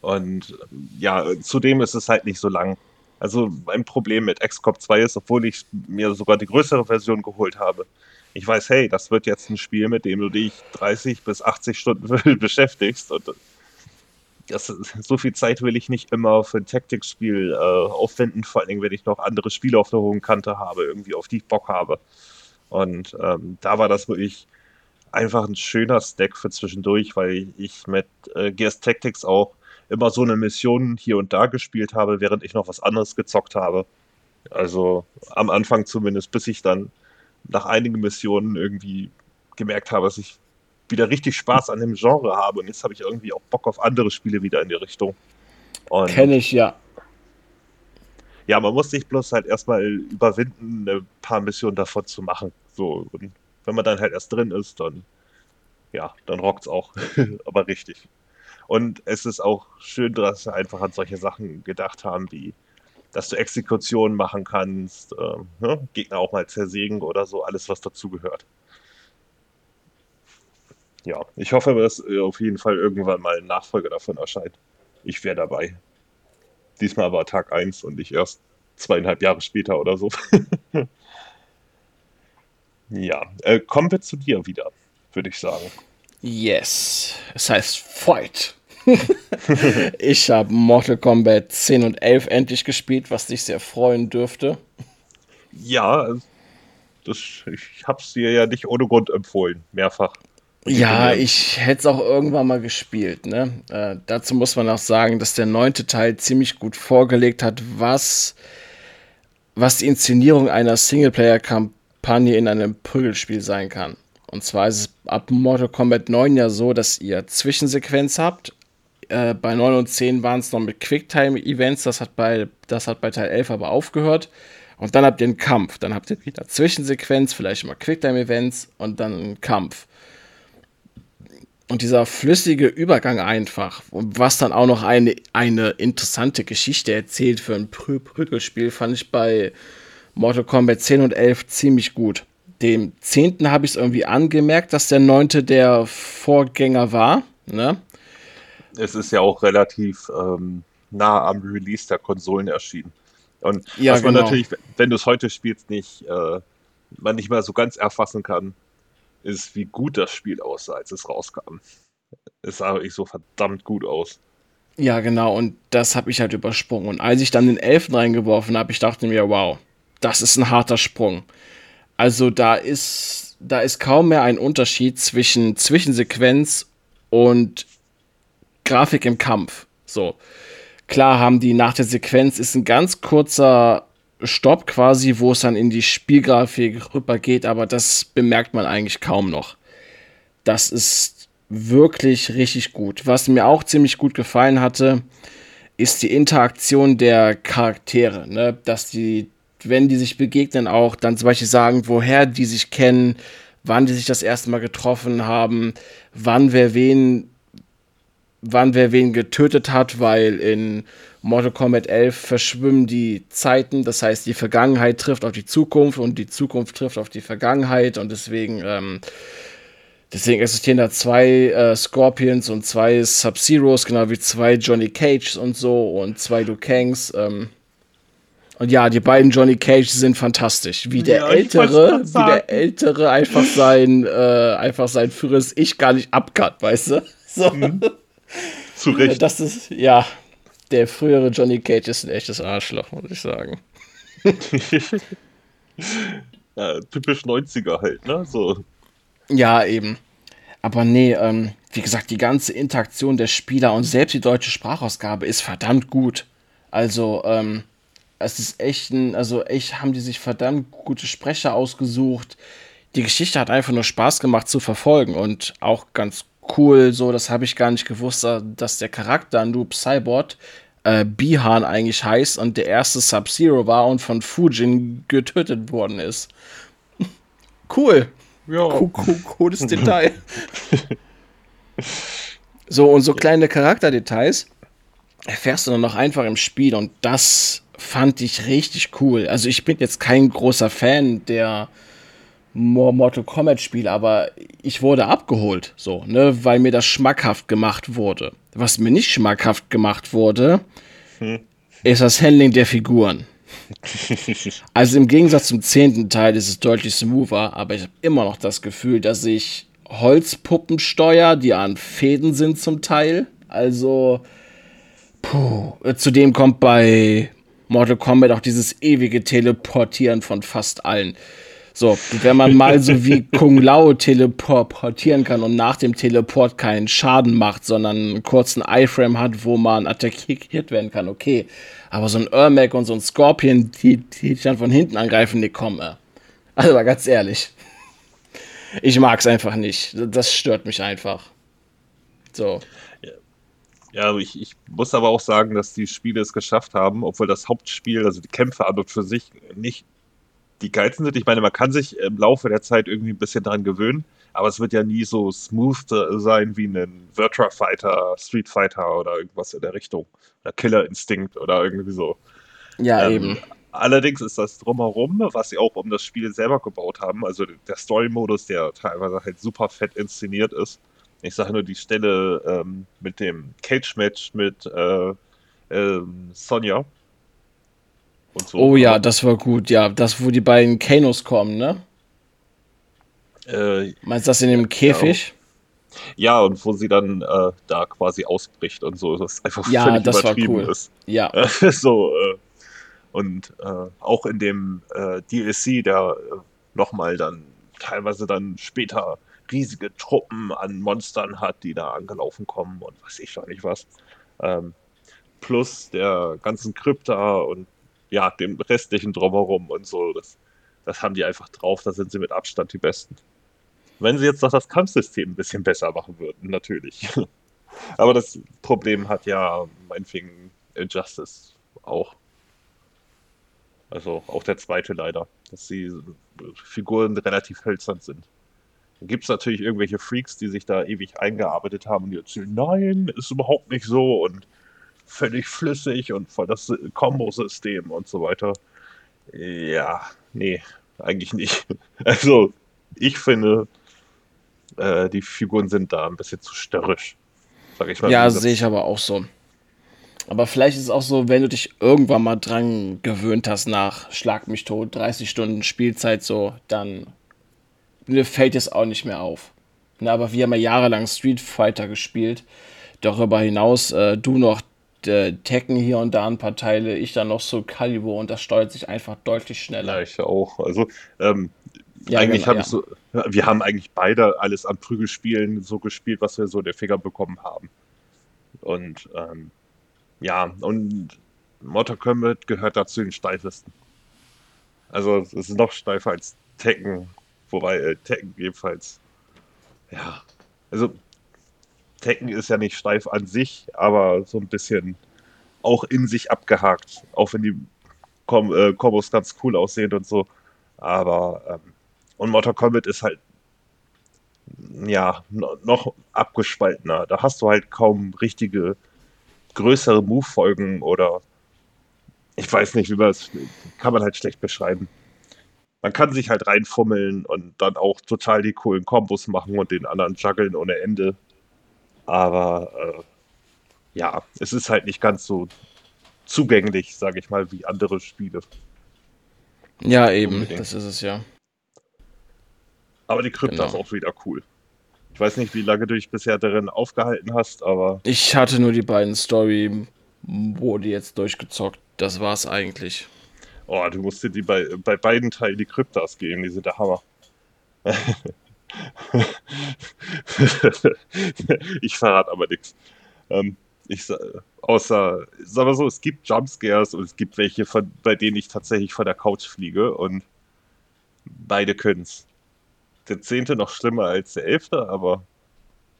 Und ja, zudem ist es halt nicht so lang. Also mein Problem mit XCOM 2 ist, obwohl ich mir sogar die größere Version geholt habe, ich weiß, hey, das wird jetzt ein Spiel, mit dem du dich 30 bis 80 Stunden beschäftigst und das, so viel Zeit will ich nicht immer für ein Taktikspiel äh, aufwenden, vor allen Dingen, wenn ich noch andere Spiele auf der hohen Kante habe, irgendwie auf die ich Bock habe. Und ähm, da war das wirklich einfach ein schöner Stack für zwischendurch, weil ich mit äh, Gears Tactics auch immer so eine Mission hier und da gespielt habe, während ich noch was anderes gezockt habe. Also am Anfang zumindest, bis ich dann nach einigen Missionen irgendwie gemerkt habe, dass ich wieder richtig Spaß an dem Genre habe. Und jetzt habe ich irgendwie auch Bock auf andere Spiele wieder in die Richtung. Kenne ich, ja. Ja, man muss sich bloß halt erstmal überwinden, ein paar Missionen davon zu machen. So, und wenn man dann halt erst drin ist, dann, ja, dann rockt es auch. Aber richtig. Und es ist auch schön, dass sie einfach an solche Sachen gedacht haben, wie dass du Exekutionen machen kannst, äh, ne? Gegner auch mal zersägen oder so, alles, was dazugehört. Ja, ich hoffe, dass auf jeden Fall irgendwann mal ein Nachfolger davon erscheint. Ich wäre dabei. Diesmal war Tag 1 und nicht erst zweieinhalb Jahre später oder so. ja, äh, kommen wir zu dir wieder, würde ich sagen. Yes, es heißt Fight. ich habe Mortal Kombat 10 und 11 endlich gespielt, was dich sehr freuen dürfte. Ja, das, ich habe es dir ja nicht ohne Grund empfohlen, mehrfach. Ja, ich hätte es auch irgendwann mal gespielt. Ne? Äh, dazu muss man auch sagen, dass der neunte Teil ziemlich gut vorgelegt hat, was, was die Inszenierung einer Singleplayer-Kampagne in einem Prügelspiel sein kann. Und zwar ist es ab Mortal Kombat 9 ja so, dass ihr Zwischensequenz habt äh, bei 9 und 10 waren es noch mit Quicktime-Events, das, hat bei, das hat bei Teil 11 aber aufgehört. Und dann habt ihr einen Kampf. Dann habt ihr wieder Zwischensequenz, vielleicht mal Quicktime-Events und dann einen Kampf. Und dieser flüssige Übergang einfach, was dann auch noch eine, eine interessante Geschichte erzählt für ein Prü Prügelspiel, fand ich bei Mortal Kombat 10 und 11 ziemlich gut. Dem 10. habe ich es irgendwie angemerkt, dass der 9. der Vorgänger war. Ne? Es ist ja auch relativ ähm, nah am Release der Konsolen erschienen. Und ja, was man genau. natürlich, wenn du es heute spielst, nicht, äh, man nicht mehr so ganz erfassen kann, ist, wie gut das Spiel aussah, als es rauskam. Es sah wirklich so verdammt gut aus. Ja, genau, und das habe ich halt übersprungen. Und als ich dann den Elfen reingeworfen habe, ich dachte mir, wow, das ist ein harter Sprung. Also da ist, da ist kaum mehr ein Unterschied zwischen Zwischensequenz und Grafik im Kampf. So. Klar haben die nach der Sequenz ist ein ganz kurzer Stopp quasi, wo es dann in die Spielgrafik rübergeht, aber das bemerkt man eigentlich kaum noch. Das ist wirklich richtig gut. Was mir auch ziemlich gut gefallen hatte, ist die Interaktion der Charaktere, ne? dass die, wenn die sich begegnen, auch dann zum Beispiel sagen, woher die sich kennen, wann die sich das erste Mal getroffen haben, wann wer wen wann wer wen getötet hat, weil in Mortal Kombat 11 verschwimmen die Zeiten, das heißt die Vergangenheit trifft auf die Zukunft und die Zukunft trifft auf die Vergangenheit und deswegen ähm, deswegen existieren da zwei äh, Scorpions und zwei Sub-Zeros, genau wie zwei Johnny Cages und so und zwei Liu Kangs. Ähm, und ja, die beiden Johnny Cage sind fantastisch. Wie der ja, ältere, wie der ältere einfach sein, äh, einfach sein früheres Ich gar nicht abkat, weißt du? So. Mhm. Zu Recht. Das ist, ja, der frühere Johnny Cage ist ein echtes Arschloch, muss ich sagen. ja, typisch 90er halt, ne? So. Ja, eben. Aber nee, ähm, wie gesagt, die ganze Interaktion der Spieler und selbst die deutsche Sprachausgabe ist verdammt gut. Also, ähm, es ist echt ein, also echt haben die sich verdammt gute Sprecher ausgesucht. Die Geschichte hat einfach nur Spaß gemacht zu verfolgen und auch ganz cool, so, das habe ich gar nicht gewusst, dass der Charakter Noob Cyborg äh, Bihan eigentlich heißt und der erste Sub-Zero war und von Fujin getötet worden ist. cool. Ja. Co co cooles Detail. so, und so kleine Charakterdetails erfährst du dann noch einfach im Spiel und das fand ich richtig cool. Also ich bin jetzt kein großer Fan der Mortal Kombat Spiel, aber ich wurde abgeholt, so, ne, weil mir das schmackhaft gemacht wurde. was mir nicht schmackhaft gemacht wurde, hm. ist das Handling der Figuren. also im Gegensatz zum zehnten Teil ist es deutlich smoother, aber ich habe immer noch das Gefühl, dass ich Holzpuppen steuere, die an Fäden sind zum Teil. Also, puh. Zudem kommt bei Mortal Kombat auch dieses ewige Teleportieren von fast allen. So, wenn man mal so wie Kung Lao teleportieren kann und nach dem Teleport keinen Schaden macht, sondern einen kurzen Iframe hat, wo man attackiert werden kann, okay. Aber so ein Ermac und so ein Scorpion, die, die dann von hinten angreifen, die kommen. Also mal ganz ehrlich. Ich mag es einfach nicht. Das stört mich einfach. So. Ja, ich, ich muss aber auch sagen, dass die Spiele es geschafft haben, obwohl das Hauptspiel, also die Kämpfe an und für sich nicht die geilsten sind. Ich meine, man kann sich im Laufe der Zeit irgendwie ein bisschen daran gewöhnen, aber es wird ja nie so smooth sein wie ein Virtua Fighter, Street Fighter oder irgendwas in der Richtung. Oder Killer Instinct oder irgendwie so. Ja, ähm, eben. Allerdings ist das drumherum, was sie auch um das Spiel selber gebaut haben, also der Story-Modus, der teilweise halt super fett inszeniert ist. Ich sage nur die Stelle ähm, mit dem Cage-Match mit äh, äh, Sonja, so. Oh ja, das war gut, ja. Das, wo die beiden Kanos kommen, ne? Äh, Meinst du das in dem Käfig? Ja, und wo sie dann äh, da quasi ausbricht und so, das einfach ja, völlig das übertrieben war cool. ist. Ja. so, äh, und äh, auch in dem äh, DLC, der äh, nochmal dann teilweise dann später riesige Truppen an Monstern hat, die da angelaufen kommen und weiß ich schon nicht was. Ähm, plus der ganzen Krypta und ja, dem restlichen drumherum und so. Das, das haben die einfach drauf, da sind sie mit Abstand die Besten. Wenn sie jetzt noch das Kampfsystem ein bisschen besser machen würden, natürlich. Aber das Problem hat ja meinetwegen Injustice auch. Also auch der zweite leider, dass die Figuren relativ hölzern sind. Dann gibt es natürlich irgendwelche Freaks, die sich da ewig eingearbeitet haben und die erzählen, nein, ist überhaupt nicht so und völlig flüssig und voll das Kombo-System und so weiter. Ja, nee, eigentlich nicht. Also, ich finde, äh, die Figuren sind da ein bisschen zu störrisch. Sag ich mal. Ja, sehe ich aber auch so. Aber vielleicht ist es auch so, wenn du dich irgendwann mal dran gewöhnt hast nach Schlag mich tot, 30 Stunden Spielzeit so, dann fällt es auch nicht mehr auf. Na, aber wir haben ja jahrelang Street Fighter gespielt. Darüber hinaus, äh, du noch äh, Tekken hier und da ein paar Teile, ich dann noch so Calibur und das steuert sich einfach deutlich schneller. Ja, ich auch. Also ähm, ja, eigentlich genau, habe ja. so, wir haben eigentlich beide alles an Prügelspielen so gespielt, was wir so in der Finger bekommen haben. Und ähm, ja, und Mortal Kombat gehört dazu den steifesten. Also es ist noch steifer als Tekken, wobei äh, Tekken ebenfalls, ja, also Tekken ist ja nicht steif an sich, aber so ein bisschen auch in sich abgehakt. Auch wenn die Kom äh, Kombos ganz cool aussehen und so. Aber, ähm, und Mortal Kombat ist halt, ja, noch abgespaltener. Da hast du halt kaum richtige größere Move-Folgen oder ich weiß nicht, wie man das kann man halt schlecht beschreiben. Man kann sich halt reinfummeln und dann auch total die coolen Kombos machen und den anderen juggeln ohne Ende. Aber äh, ja, es ist halt nicht ganz so zugänglich, sage ich mal, wie andere Spiele. Ja, eben, Unbedingt. das ist es ja. Aber die Krypta genau. ist auch wieder cool. Ich weiß nicht, wie lange du dich bisher darin aufgehalten hast, aber. Ich hatte nur die beiden Story, wurde jetzt durchgezockt. Das war's eigentlich. Oh, du musst dir die bei, bei beiden Teilen die Kryptas geben, die sind der Hammer. ich verrate aber nichts. Ähm, ich, außer, sag mal so, es gibt Jumpscares und es gibt welche, von, bei denen ich tatsächlich von der Couch fliege und beide können es. Der zehnte noch schlimmer als der elfte, aber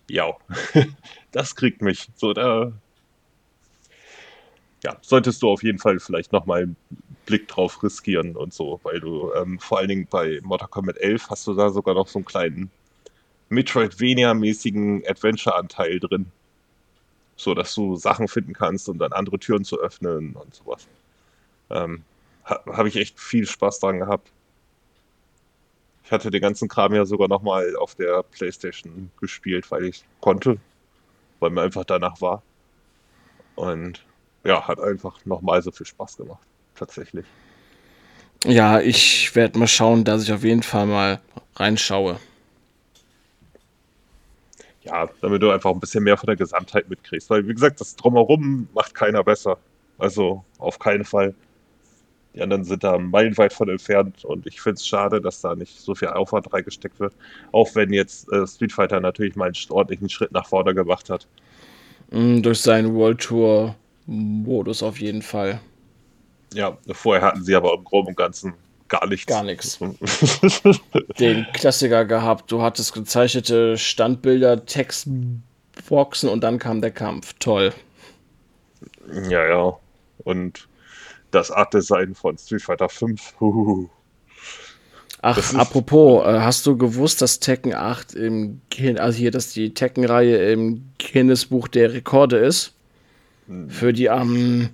ja, das kriegt mich. So, da ja, solltest du auf jeden Fall vielleicht nochmal einen Blick drauf riskieren und so, weil du ähm, vor allen Dingen bei Mortal Kombat 11 hast du da sogar noch so einen kleinen Metroidvania-mäßigen Adventure-Anteil drin. So, dass du Sachen finden kannst, um dann andere Türen zu öffnen und sowas. Ähm, ha Habe ich echt viel Spaß dran gehabt. Ich hatte den ganzen Kram ja sogar nochmal auf der Playstation gespielt, weil ich konnte. weil mir einfach danach war. Und ja, hat einfach nochmal so viel Spaß gemacht, tatsächlich. Ja, ich werde mal schauen, dass ich auf jeden Fall mal reinschaue. Ja, damit du einfach ein bisschen mehr von der Gesamtheit mitkriegst. Weil, wie gesagt, das Drumherum macht keiner besser. Also auf keinen Fall. Die anderen sind da meilenweit von entfernt und ich finde es schade, dass da nicht so viel Aufwand reingesteckt wird. Auch wenn jetzt äh, Street Fighter natürlich mal einen ordentlichen Schritt nach vorne gemacht hat. Mm, durch seinen World Tour Modus auf jeden Fall. Ja, vorher hatten sie aber im Groben und Ganzen gar nichts. Gar nichts. Den Klassiker gehabt. Du hattest gezeichnete Standbilder, Textboxen und dann kam der Kampf. Toll. Ja, ja. Und das Art-Design von Street Fighter 5. Huhuhu. Ach, apropos, äh, hast du gewusst, dass Tekken 8 im, also hier, dass die Tekken-Reihe im Guinness-Buch der Rekorde ist? Hm. Für die am,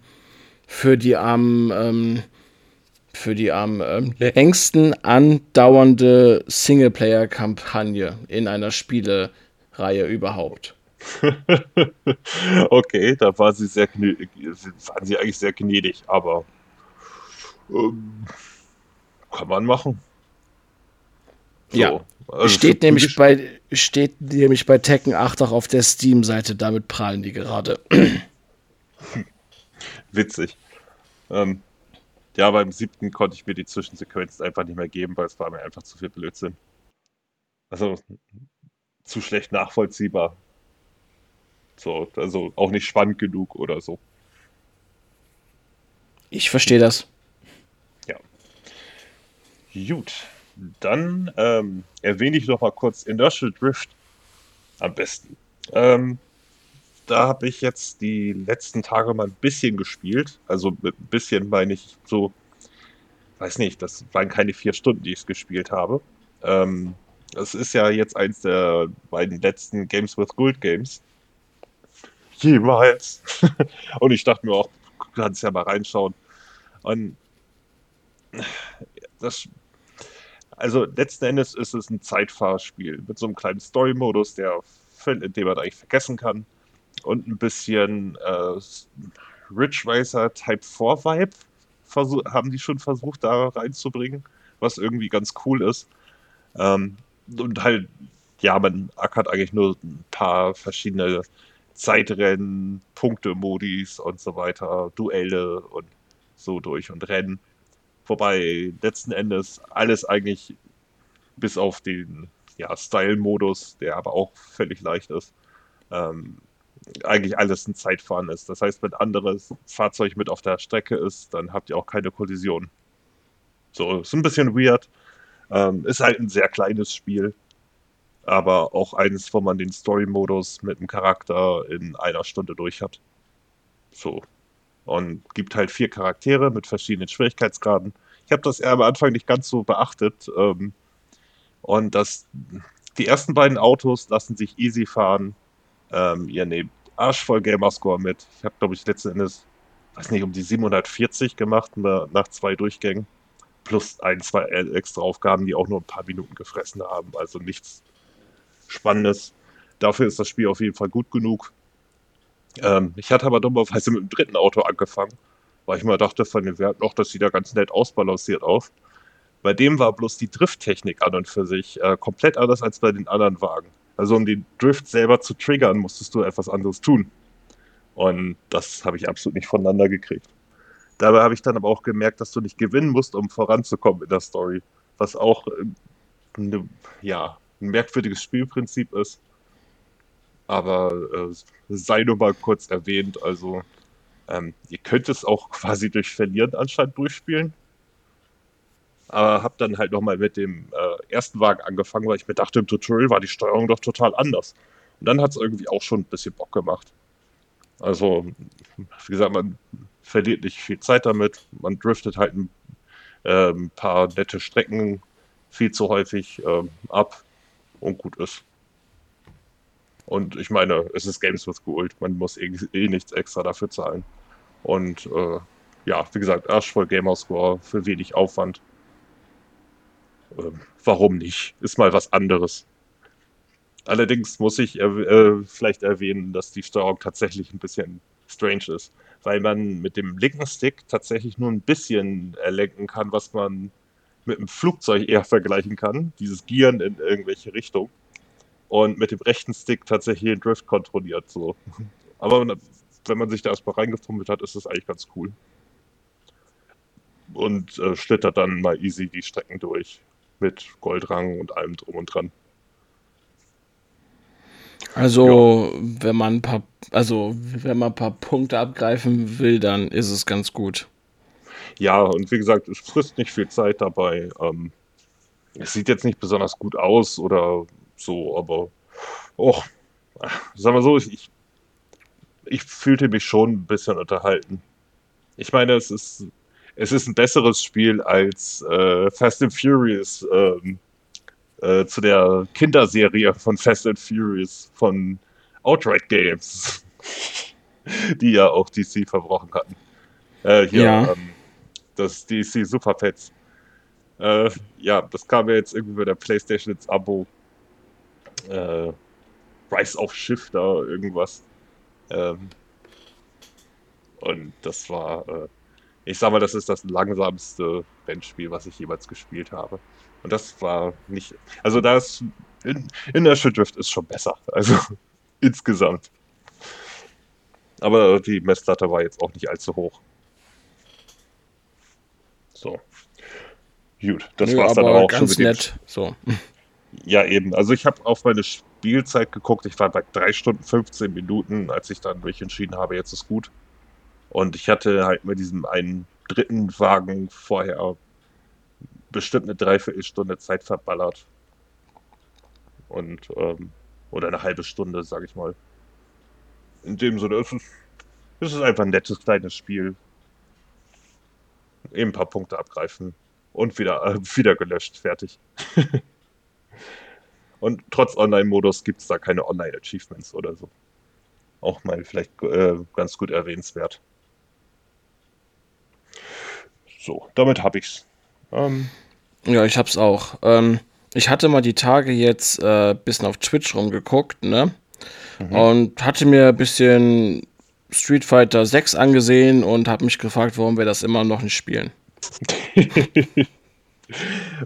für die am, ähm, für die am ähm, längsten andauernde Singleplayer-Kampagne in einer Spielereihe überhaupt. okay, da war sie sehr waren sie eigentlich sehr gnädig, aber ähm, kann man machen. So, ja. Also steht, nämlich bei, steht nämlich bei Tekken 8 auch auf der Steam-Seite, damit prahlen die gerade. Witzig. Ähm, ja, beim siebten konnte ich mir die Zwischensequenzen einfach nicht mehr geben, weil es war mir einfach zu viel Blödsinn. Also zu schlecht nachvollziehbar. So, also auch nicht spannend genug oder so. Ich verstehe das. Ja. Gut. Dann ähm, erwähne ich noch mal kurz Inertial Drift am besten. Ähm, da habe ich jetzt die letzten Tage mal ein bisschen gespielt. Also ein bisschen meine ich so, weiß nicht, das waren keine vier Stunden, die ich es gespielt habe. Ähm, das ist ja jetzt eins der beiden letzten Games with Gold Games. Jemals. Und ich dachte mir auch, du kannst ja mal reinschauen. Und das also letzten Endes ist es ein Zeitfahrspiel mit so einem kleinen Story-Modus, der den man eigentlich vergessen kann. Und ein bisschen äh, Ridge Type 4 Vibe haben die schon versucht, da reinzubringen, was irgendwie ganz cool ist. Ähm, und halt, ja, man ackert eigentlich nur ein paar verschiedene Zeitrennen, Punkte-Modis und so weiter, Duelle und so durch und Rennen. Wobei letzten Endes alles eigentlich bis auf den ja, Style-Modus, der aber auch völlig leicht ist, ähm, eigentlich alles ein Zeitfahren ist. Das heißt, wenn ein anderes Fahrzeug mit auf der Strecke ist, dann habt ihr auch keine Kollision. So, ist ein bisschen weird. Ähm, ist halt ein sehr kleines Spiel, aber auch eines, wo man den Story-Modus mit dem Charakter in einer Stunde durch hat. So, und gibt halt vier Charaktere mit verschiedenen Schwierigkeitsgraden. Ich habe das eher am Anfang nicht ganz so beachtet. Ähm, und das, die ersten beiden Autos lassen sich easy fahren. Ähm, ihr nehmt arschvoll Gamerscore mit. Ich habe, glaube ich, letzten Endes, weiß nicht, um die 740 gemacht nach zwei Durchgängen. Plus ein, zwei extra Aufgaben, die auch nur ein paar Minuten gefressen haben. Also nichts Spannendes. Dafür ist das Spiel auf jeden Fall gut genug. Ähm, ich hatte aber dummerweise mit dem dritten Auto angefangen, weil ich mir dachte, von den Werten, auch das sieht ja ganz nett ausbalanciert aus. Bei dem war bloß die Drifttechnik an und für sich äh, komplett anders als bei den anderen Wagen. Also um den Drift selber zu triggern, musstest du etwas anderes tun. Und das habe ich absolut nicht voneinander gekriegt. Dabei habe ich dann aber auch gemerkt, dass du nicht gewinnen musst, um voranzukommen in der Story. Was auch äh, ne, ja, ein merkwürdiges Spielprinzip ist. Aber äh, sei nur mal kurz erwähnt. Also, ähm, ihr könnt es auch quasi durch Verlieren anscheinend durchspielen. Aber hab dann halt nochmal mit dem äh, ersten Wagen angefangen, weil ich mir dachte, im Tutorial war die Steuerung doch total anders. Und dann hat es irgendwie auch schon ein bisschen Bock gemacht. Also, wie gesagt, man verliert nicht viel Zeit damit. Man driftet halt ein, äh, paar nette Strecken viel zu häufig äh, ab und gut ist. Und ich meine, es ist Games with Gold. Man muss eh, eh nichts extra dafür zahlen. Und äh, ja, wie gesagt, arschvoll Gamerscore für wenig Aufwand. Ähm, warum nicht? Ist mal was anderes. Allerdings muss ich äh, vielleicht erwähnen, dass die Steuerung tatsächlich ein bisschen strange ist, weil man mit dem linken Stick tatsächlich nur ein bisschen lenken kann, was man mit einem Flugzeug eher vergleichen kann, dieses Gieren in irgendwelche Richtung. Und mit dem rechten Stick tatsächlich den Drift kontrolliert. So. Aber wenn man sich da erstmal reingefummelt hat, ist das eigentlich ganz cool. Und äh, schlittert dann mal easy die Strecken durch. Mit Goldrang und allem drum und dran. Also, ja. wenn man ein paar, also wenn man ein paar Punkte abgreifen will, dann ist es ganz gut. Ja, und wie gesagt, es frisst nicht viel Zeit dabei. Ähm, es sieht jetzt nicht besonders gut aus oder so, aber oh, sagen wir so, ich, ich fühlte mich schon ein bisschen unterhalten. Ich meine, es ist, es ist ein besseres Spiel als äh, Fast and Furious ähm, äh, zu der Kinderserie von Fast and Furious von Outright Games, die ja auch DC verbrochen hatten. Äh, hier, ja. ähm, das DC Super Pets. Äh, ja, das kam ja jetzt irgendwie bei der PlayStation ins Abo. Äh, Rise of Shifter, irgendwas. Ähm, und das war, äh, ich sag mal, das ist das langsamste Rennspiel, was ich jemals gespielt habe. Und das war nicht, also da ist, in, Inertial Drift ist schon besser, also insgesamt. Aber die Messlatte war jetzt auch nicht allzu hoch. So. Gut, das Nö, war's dann auch ganz schon nett. So. Ja, eben. Also ich habe auf meine Spielzeit geguckt. Ich war bei 3 Stunden 15 Minuten, als ich dann mich entschieden habe, jetzt ist gut. Und ich hatte halt mit diesem einen dritten Wagen vorher bestimmt eine Dreiviertelstunde Zeit verballert. Und, ähm, oder eine halbe Stunde, sag ich mal. In dem Sinne, es ist, es ist einfach ein nettes kleines Spiel. Eben ein paar Punkte abgreifen und wieder, äh, wieder gelöscht, fertig. und trotz Online-Modus gibt es da keine Online-Achievements oder so. Auch mal vielleicht äh, ganz gut erwähnenswert. So, damit habe ich's. Ähm, ja, ich hab's auch. Ähm, ich hatte mal die Tage jetzt äh, bisschen auf Twitch rumgeguckt, ne? Mhm. Und hatte mir ein bisschen Street Fighter 6 angesehen und habe mich gefragt, warum wir das immer noch nicht spielen.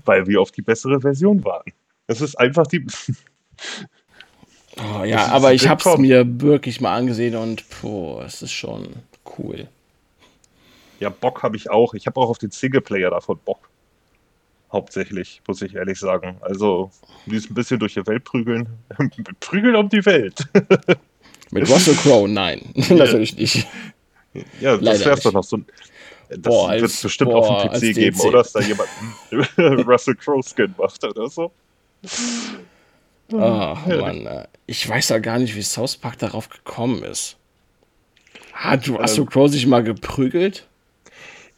Weil wir auf die bessere Version warten. Es ist einfach die. oh, ja, aber ich habe es mir wirklich mal angesehen und boah, es ist schon cool. Ja, Bock habe ich auch. Ich habe auch auf den Singleplayer davon Bock. Hauptsächlich, muss ich ehrlich sagen. Also, die ist ein bisschen durch die Welt prügeln. prügeln um die Welt. Mit Russell Crowe, nein. Natürlich nicht. Ja, das wäre doch noch so ein. Das wird es bestimmt boah, auf dem PC geben, oder? Dass da jemand Russell Crowe-Skin macht oder so. Ach, Mann. Äh, ich weiß ja gar nicht, wie South Park darauf gekommen ist. Hat Russell ähm, Crowe sich mal geprügelt?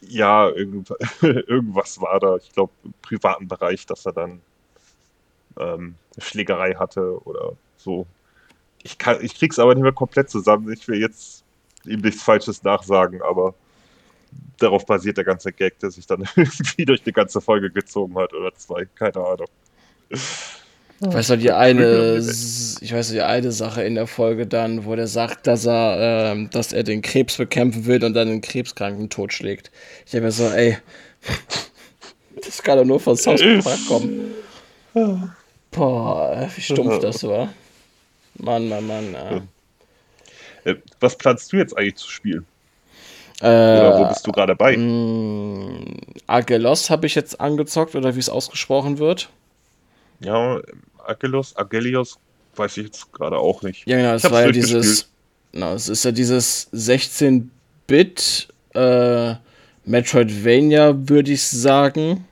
Ja, irgend, irgendwas war da. Ich glaube, im privaten Bereich, dass er dann ähm, eine Schlägerei hatte oder so. Ich, kann, ich krieg's aber nicht mehr komplett zusammen. Ich will jetzt ihm nichts Falsches nachsagen, aber darauf basiert der ganze Gag, der sich dann irgendwie durch die ganze Folge gezogen hat oder zwei, keine Ahnung. Ich weiß noch die eine, ich weiß noch die eine Sache in der Folge dann, wo der sagt, dass er, äh, dass er den Krebs bekämpfen will und dann den Krebskranken totschlägt. Ich habe mir so, ey, das kann doch nur von South Park kommen. Boah, wie stumpf das war. Mann, Mann, Mann. Äh. Was planst du jetzt eigentlich zu spielen? Äh, oder wo bist du gerade bei? Mm, Agelos habe ich jetzt angezockt, oder wie es ausgesprochen wird. Ja, Agelos, Agelios, weiß ich jetzt gerade auch nicht. Ja, genau, das war ja dieses, na, es ist ja dieses 16-Bit äh, Metroidvania, würde ich sagen,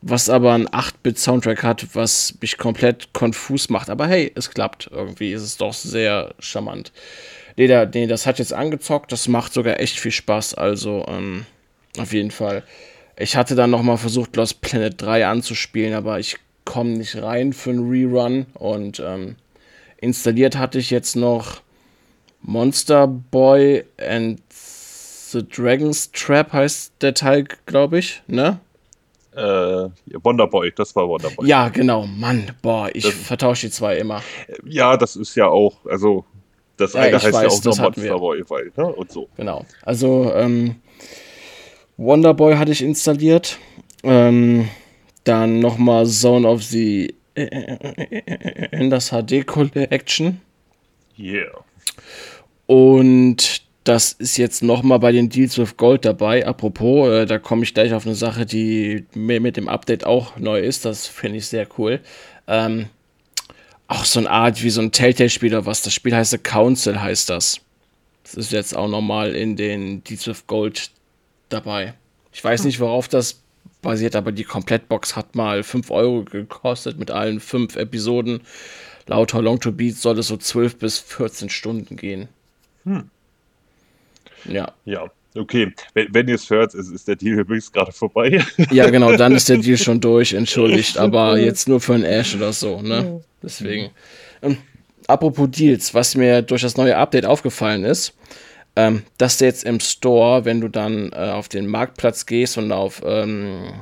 was aber ein 8-Bit-Soundtrack hat, was mich komplett konfus macht. Aber hey, es klappt irgendwie, ist es doch sehr charmant. Nee, der, nee, das hat jetzt angezockt, das macht sogar echt viel Spaß, also ähm, auf jeden Fall. Ich hatte dann nochmal versucht, Lost Planet 3 anzuspielen, aber ich komme nicht rein für einen Rerun. Und ähm, installiert hatte ich jetzt noch Monster Boy and the Dragon's Trap heißt der Teil, glaube ich, ne? Äh, Wonderboy, das war Wonderboy. Ja, genau, Mann, boah, ich das, vertausche die zwei immer. Ja, das ist ja auch, also das ja, eine heißt weiß, ja auch noch Monster Boy, weil, ne, und so. Genau, also ähm, Wonderboy hatte ich installiert, ähm, dann nochmal Zone of the in das HD Collection. Yeah. Und das ist jetzt nochmal bei den Deals with Gold dabei. Apropos, äh, da komme ich gleich auf eine Sache, die mir mit dem Update auch neu ist. Das finde ich sehr cool. Ähm, auch so eine Art wie so ein Telltale-Spieler, was das Spiel heißt, Council heißt das. Das ist jetzt auch nochmal in den Deeds with Gold dabei. Ich weiß nicht, worauf das basiert, aber die Komplettbox hat mal 5 Euro gekostet mit allen 5 Episoden. Laut How Long to Beat soll es so 12 bis 14 Stunden gehen. Hm. Ja. Ja, okay. Wenn, wenn ihr es hört, ist, ist der Deal übrigens gerade vorbei. Ja, genau, dann ist der Deal schon durch, entschuldigt. Aber jetzt nur für ein Ash oder so, ne? Deswegen. Ähm, apropos Deals, was mir durch das neue Update aufgefallen ist, ähm, dass der jetzt im Store, wenn du dann äh, auf den Marktplatz gehst und auf ähm,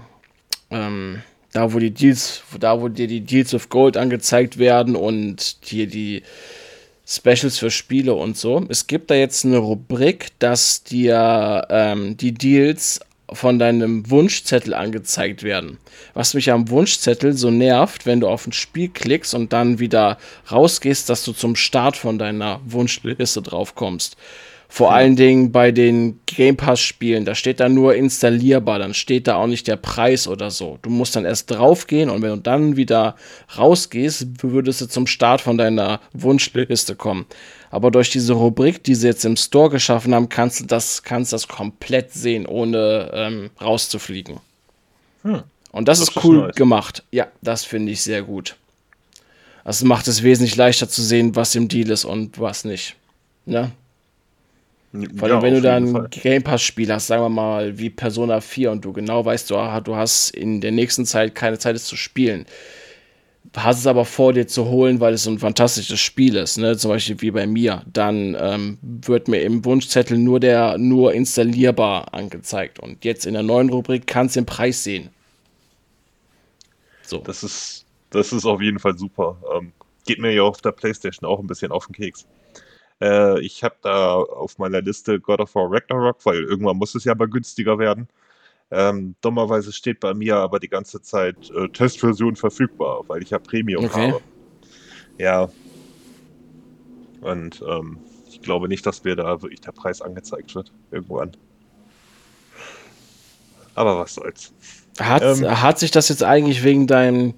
ähm, da wo die Deals, da wo dir die Deals of Gold angezeigt werden und hier die Specials für Spiele und so. Es gibt da jetzt eine Rubrik, dass dir ähm, die Deals von deinem Wunschzettel angezeigt werden. Was mich am Wunschzettel so nervt, wenn du auf ein Spiel klickst und dann wieder rausgehst, dass du zum Start von deiner Wunschliste drauf kommst. Vor allen Dingen bei den Game Pass-Spielen, da steht da nur installierbar, dann steht da auch nicht der Preis oder so. Du musst dann erst draufgehen und wenn du dann wieder rausgehst, würdest du zum Start von deiner Wunschliste kommen. Aber durch diese Rubrik, die sie jetzt im Store geschaffen haben, kannst du das, kannst das komplett sehen, ohne ähm, rauszufliegen. Hm. Und das, das ist cool ist gemacht. Ja, das finde ich sehr gut. Das macht es wesentlich leichter zu sehen, was im Deal ist und was nicht. Ne? Vor allem, ja, wenn du dann ein Game Pass-Spiel hast, sagen wir mal wie Persona 4 und du genau weißt, du, ah, du hast in der nächsten Zeit keine Zeit, es zu spielen. Hast es aber vor, dir zu holen, weil es so ein fantastisches Spiel ist, ne? zum Beispiel wie bei mir, dann ähm, wird mir im Wunschzettel nur der nur installierbar angezeigt. Und jetzt in der neuen Rubrik kannst du den Preis sehen. So. Das ist, das ist auf jeden Fall super. Ähm, geht mir ja auf der Playstation auch ein bisschen auf den Keks. Äh, ich habe da auf meiner Liste God of War Ragnarok, weil irgendwann muss es ja mal günstiger werden. Ähm, dummerweise steht bei mir aber die ganze Zeit äh, Testversion verfügbar, weil ich ja Premium okay. habe. Ja. Und ähm, ich glaube nicht, dass mir da wirklich der Preis angezeigt wird. Irgendwann. Aber was soll's. Hat, ähm, hat sich das jetzt eigentlich wegen deinem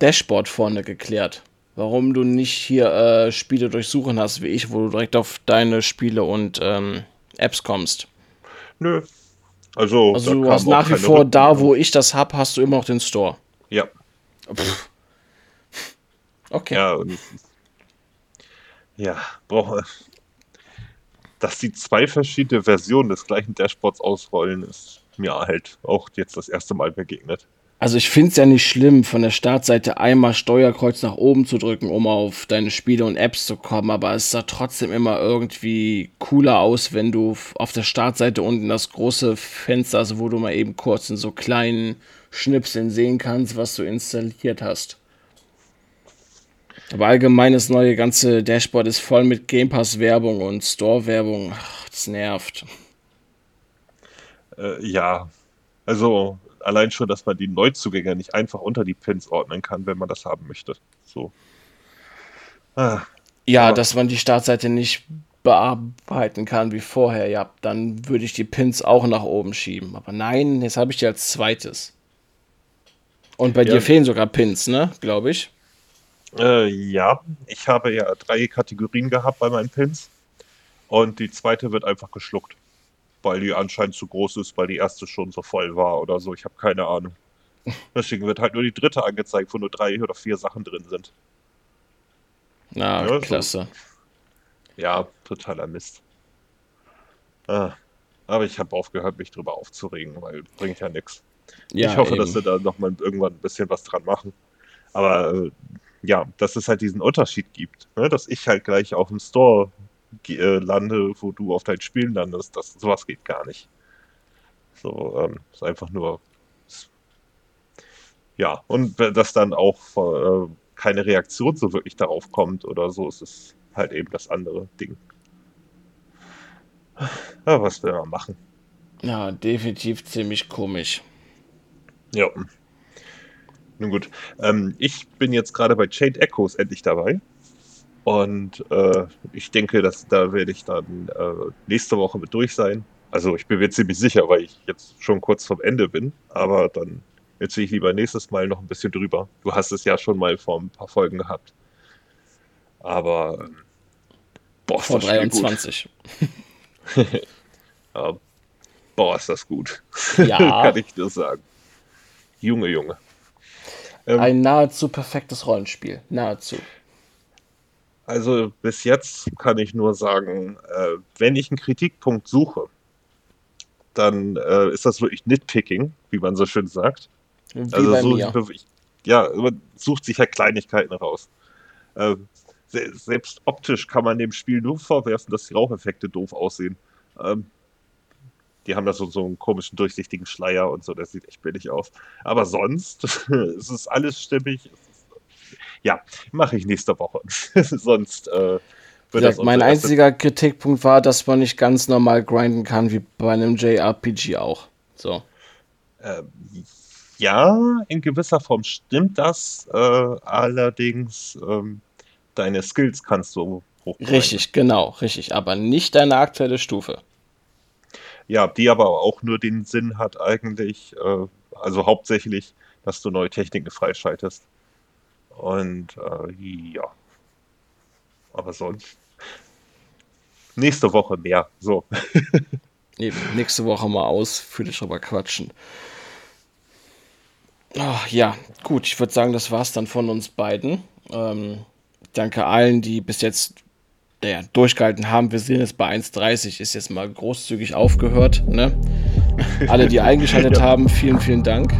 Dashboard vorne geklärt? Warum du nicht hier äh, Spiele durchsuchen hast, wie ich, wo du direkt auf deine Spiele und ähm, Apps kommst. Nö. Also, also du hast nach wie vor Rücken da, wo ich das hab, hast du immer noch den Store. Ja. Pff. Okay. Ja, ja, brauche. Dass die zwei verschiedene Versionen des gleichen Dashboards ausrollen, ist mir halt auch jetzt das erste Mal begegnet. Also ich finde es ja nicht schlimm, von der Startseite einmal Steuerkreuz nach oben zu drücken, um auf deine Spiele und Apps zu kommen, aber es sah trotzdem immer irgendwie cooler aus, wenn du auf der Startseite unten das große Fenster, also wo du mal eben kurz in so kleinen Schnipseln sehen kannst, was du installiert hast. Aber allgemein das neue ganze Dashboard ist voll mit Game Pass Werbung und Store Werbung. das nervt. Äh, ja, also allein schon, dass man die Neuzugänge nicht einfach unter die Pins ordnen kann, wenn man das haben möchte. So. Ah. Ja, Aber dass man die Startseite nicht bearbeiten kann wie vorher, ja, dann würde ich die Pins auch nach oben schieben. Aber nein, jetzt habe ich die als zweites. Und bei ja. dir fehlen sogar Pins, ne? Glaube ich. Äh, ja, ich habe ja drei Kategorien gehabt bei meinen Pins. Und die zweite wird einfach geschluckt weil die anscheinend zu groß ist, weil die erste schon so voll war oder so. Ich habe keine Ahnung. Deswegen wird halt nur die dritte angezeigt, wo nur drei oder vier Sachen drin sind. Na, ja, klasse. So. Ja, totaler Mist. Ah, aber ich habe aufgehört, mich drüber aufzuregen, weil bringt ja nichts. Ja, ich hoffe, eben. dass sie da nochmal irgendwann ein bisschen was dran machen. Aber äh, ja, dass es halt diesen Unterschied gibt, ne? dass ich halt gleich auf dem Store äh, lande, wo du auf dein Spielen landest. Das, sowas geht gar nicht. So, ähm, ist einfach nur. ja, und dass dann auch äh, keine Reaktion so wirklich darauf kommt oder so, ist es halt eben das andere Ding. Ja, was will man machen? Ja, definitiv ziemlich komisch. Ja. Nun gut. Ähm, ich bin jetzt gerade bei Chained Echoes endlich dabei. Und äh, ich denke, dass da werde ich dann äh, nächste Woche mit durch sein. Also ich bin mir ziemlich sicher, weil ich jetzt schon kurz vom Ende bin. Aber dann erzähle ich lieber nächstes Mal noch ein bisschen drüber. Du hast es ja schon mal vor ein paar Folgen gehabt. Aber ähm, boah, vor 23. ja, boah, ist das gut. Ja. Kann ich dir sagen. Junge, Junge. Ähm, Ein nahezu perfektes Rollenspiel. Nahezu. Also bis jetzt kann ich nur sagen, äh, wenn ich einen Kritikpunkt suche, dann äh, ist das wirklich Nitpicking, wie man so schön sagt. Wie also so, ja, man sucht sich ja Kleinigkeiten raus. Äh, se selbst optisch kann man dem Spiel nur vorwerfen, dass die Raucheffekte doof aussehen. Ähm, die haben da so, so einen komischen durchsichtigen Schleier und so, das sieht echt billig aus. Aber sonst es ist alles stimmig. Ja, mache ich nächste Woche. sonst äh, wird das Mein einziger Kritikpunkt war, dass man nicht ganz normal grinden kann, wie bei einem JRPG auch. So. Ähm, ja, in gewisser Form stimmt das. Äh, allerdings, ähm, deine Skills kannst du hochbringen. Richtig, genau, richtig. Aber nicht deine aktuelle Stufe. Ja, die aber auch nur den Sinn hat eigentlich, äh, also hauptsächlich, dass du neue Techniken freischaltest. Und äh, ja. Aber sonst. Nächste Woche mehr. So. Eben, nächste Woche mal ausführlich drüber quatschen. Oh, ja, gut, ich würde sagen, das war's dann von uns beiden. Ähm, danke allen, die bis jetzt naja, durchgehalten haben. Wir sehen jetzt bei 1,30 ist jetzt mal großzügig aufgehört. Ne? Alle, die eingeschaltet ja. haben, vielen, vielen Dank.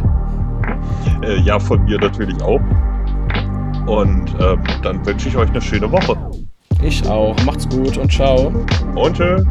Äh, ja, von mir natürlich auch. Und äh, dann wünsche ich euch eine schöne Woche. Ich auch. Macht's gut und ciao. Und tschö.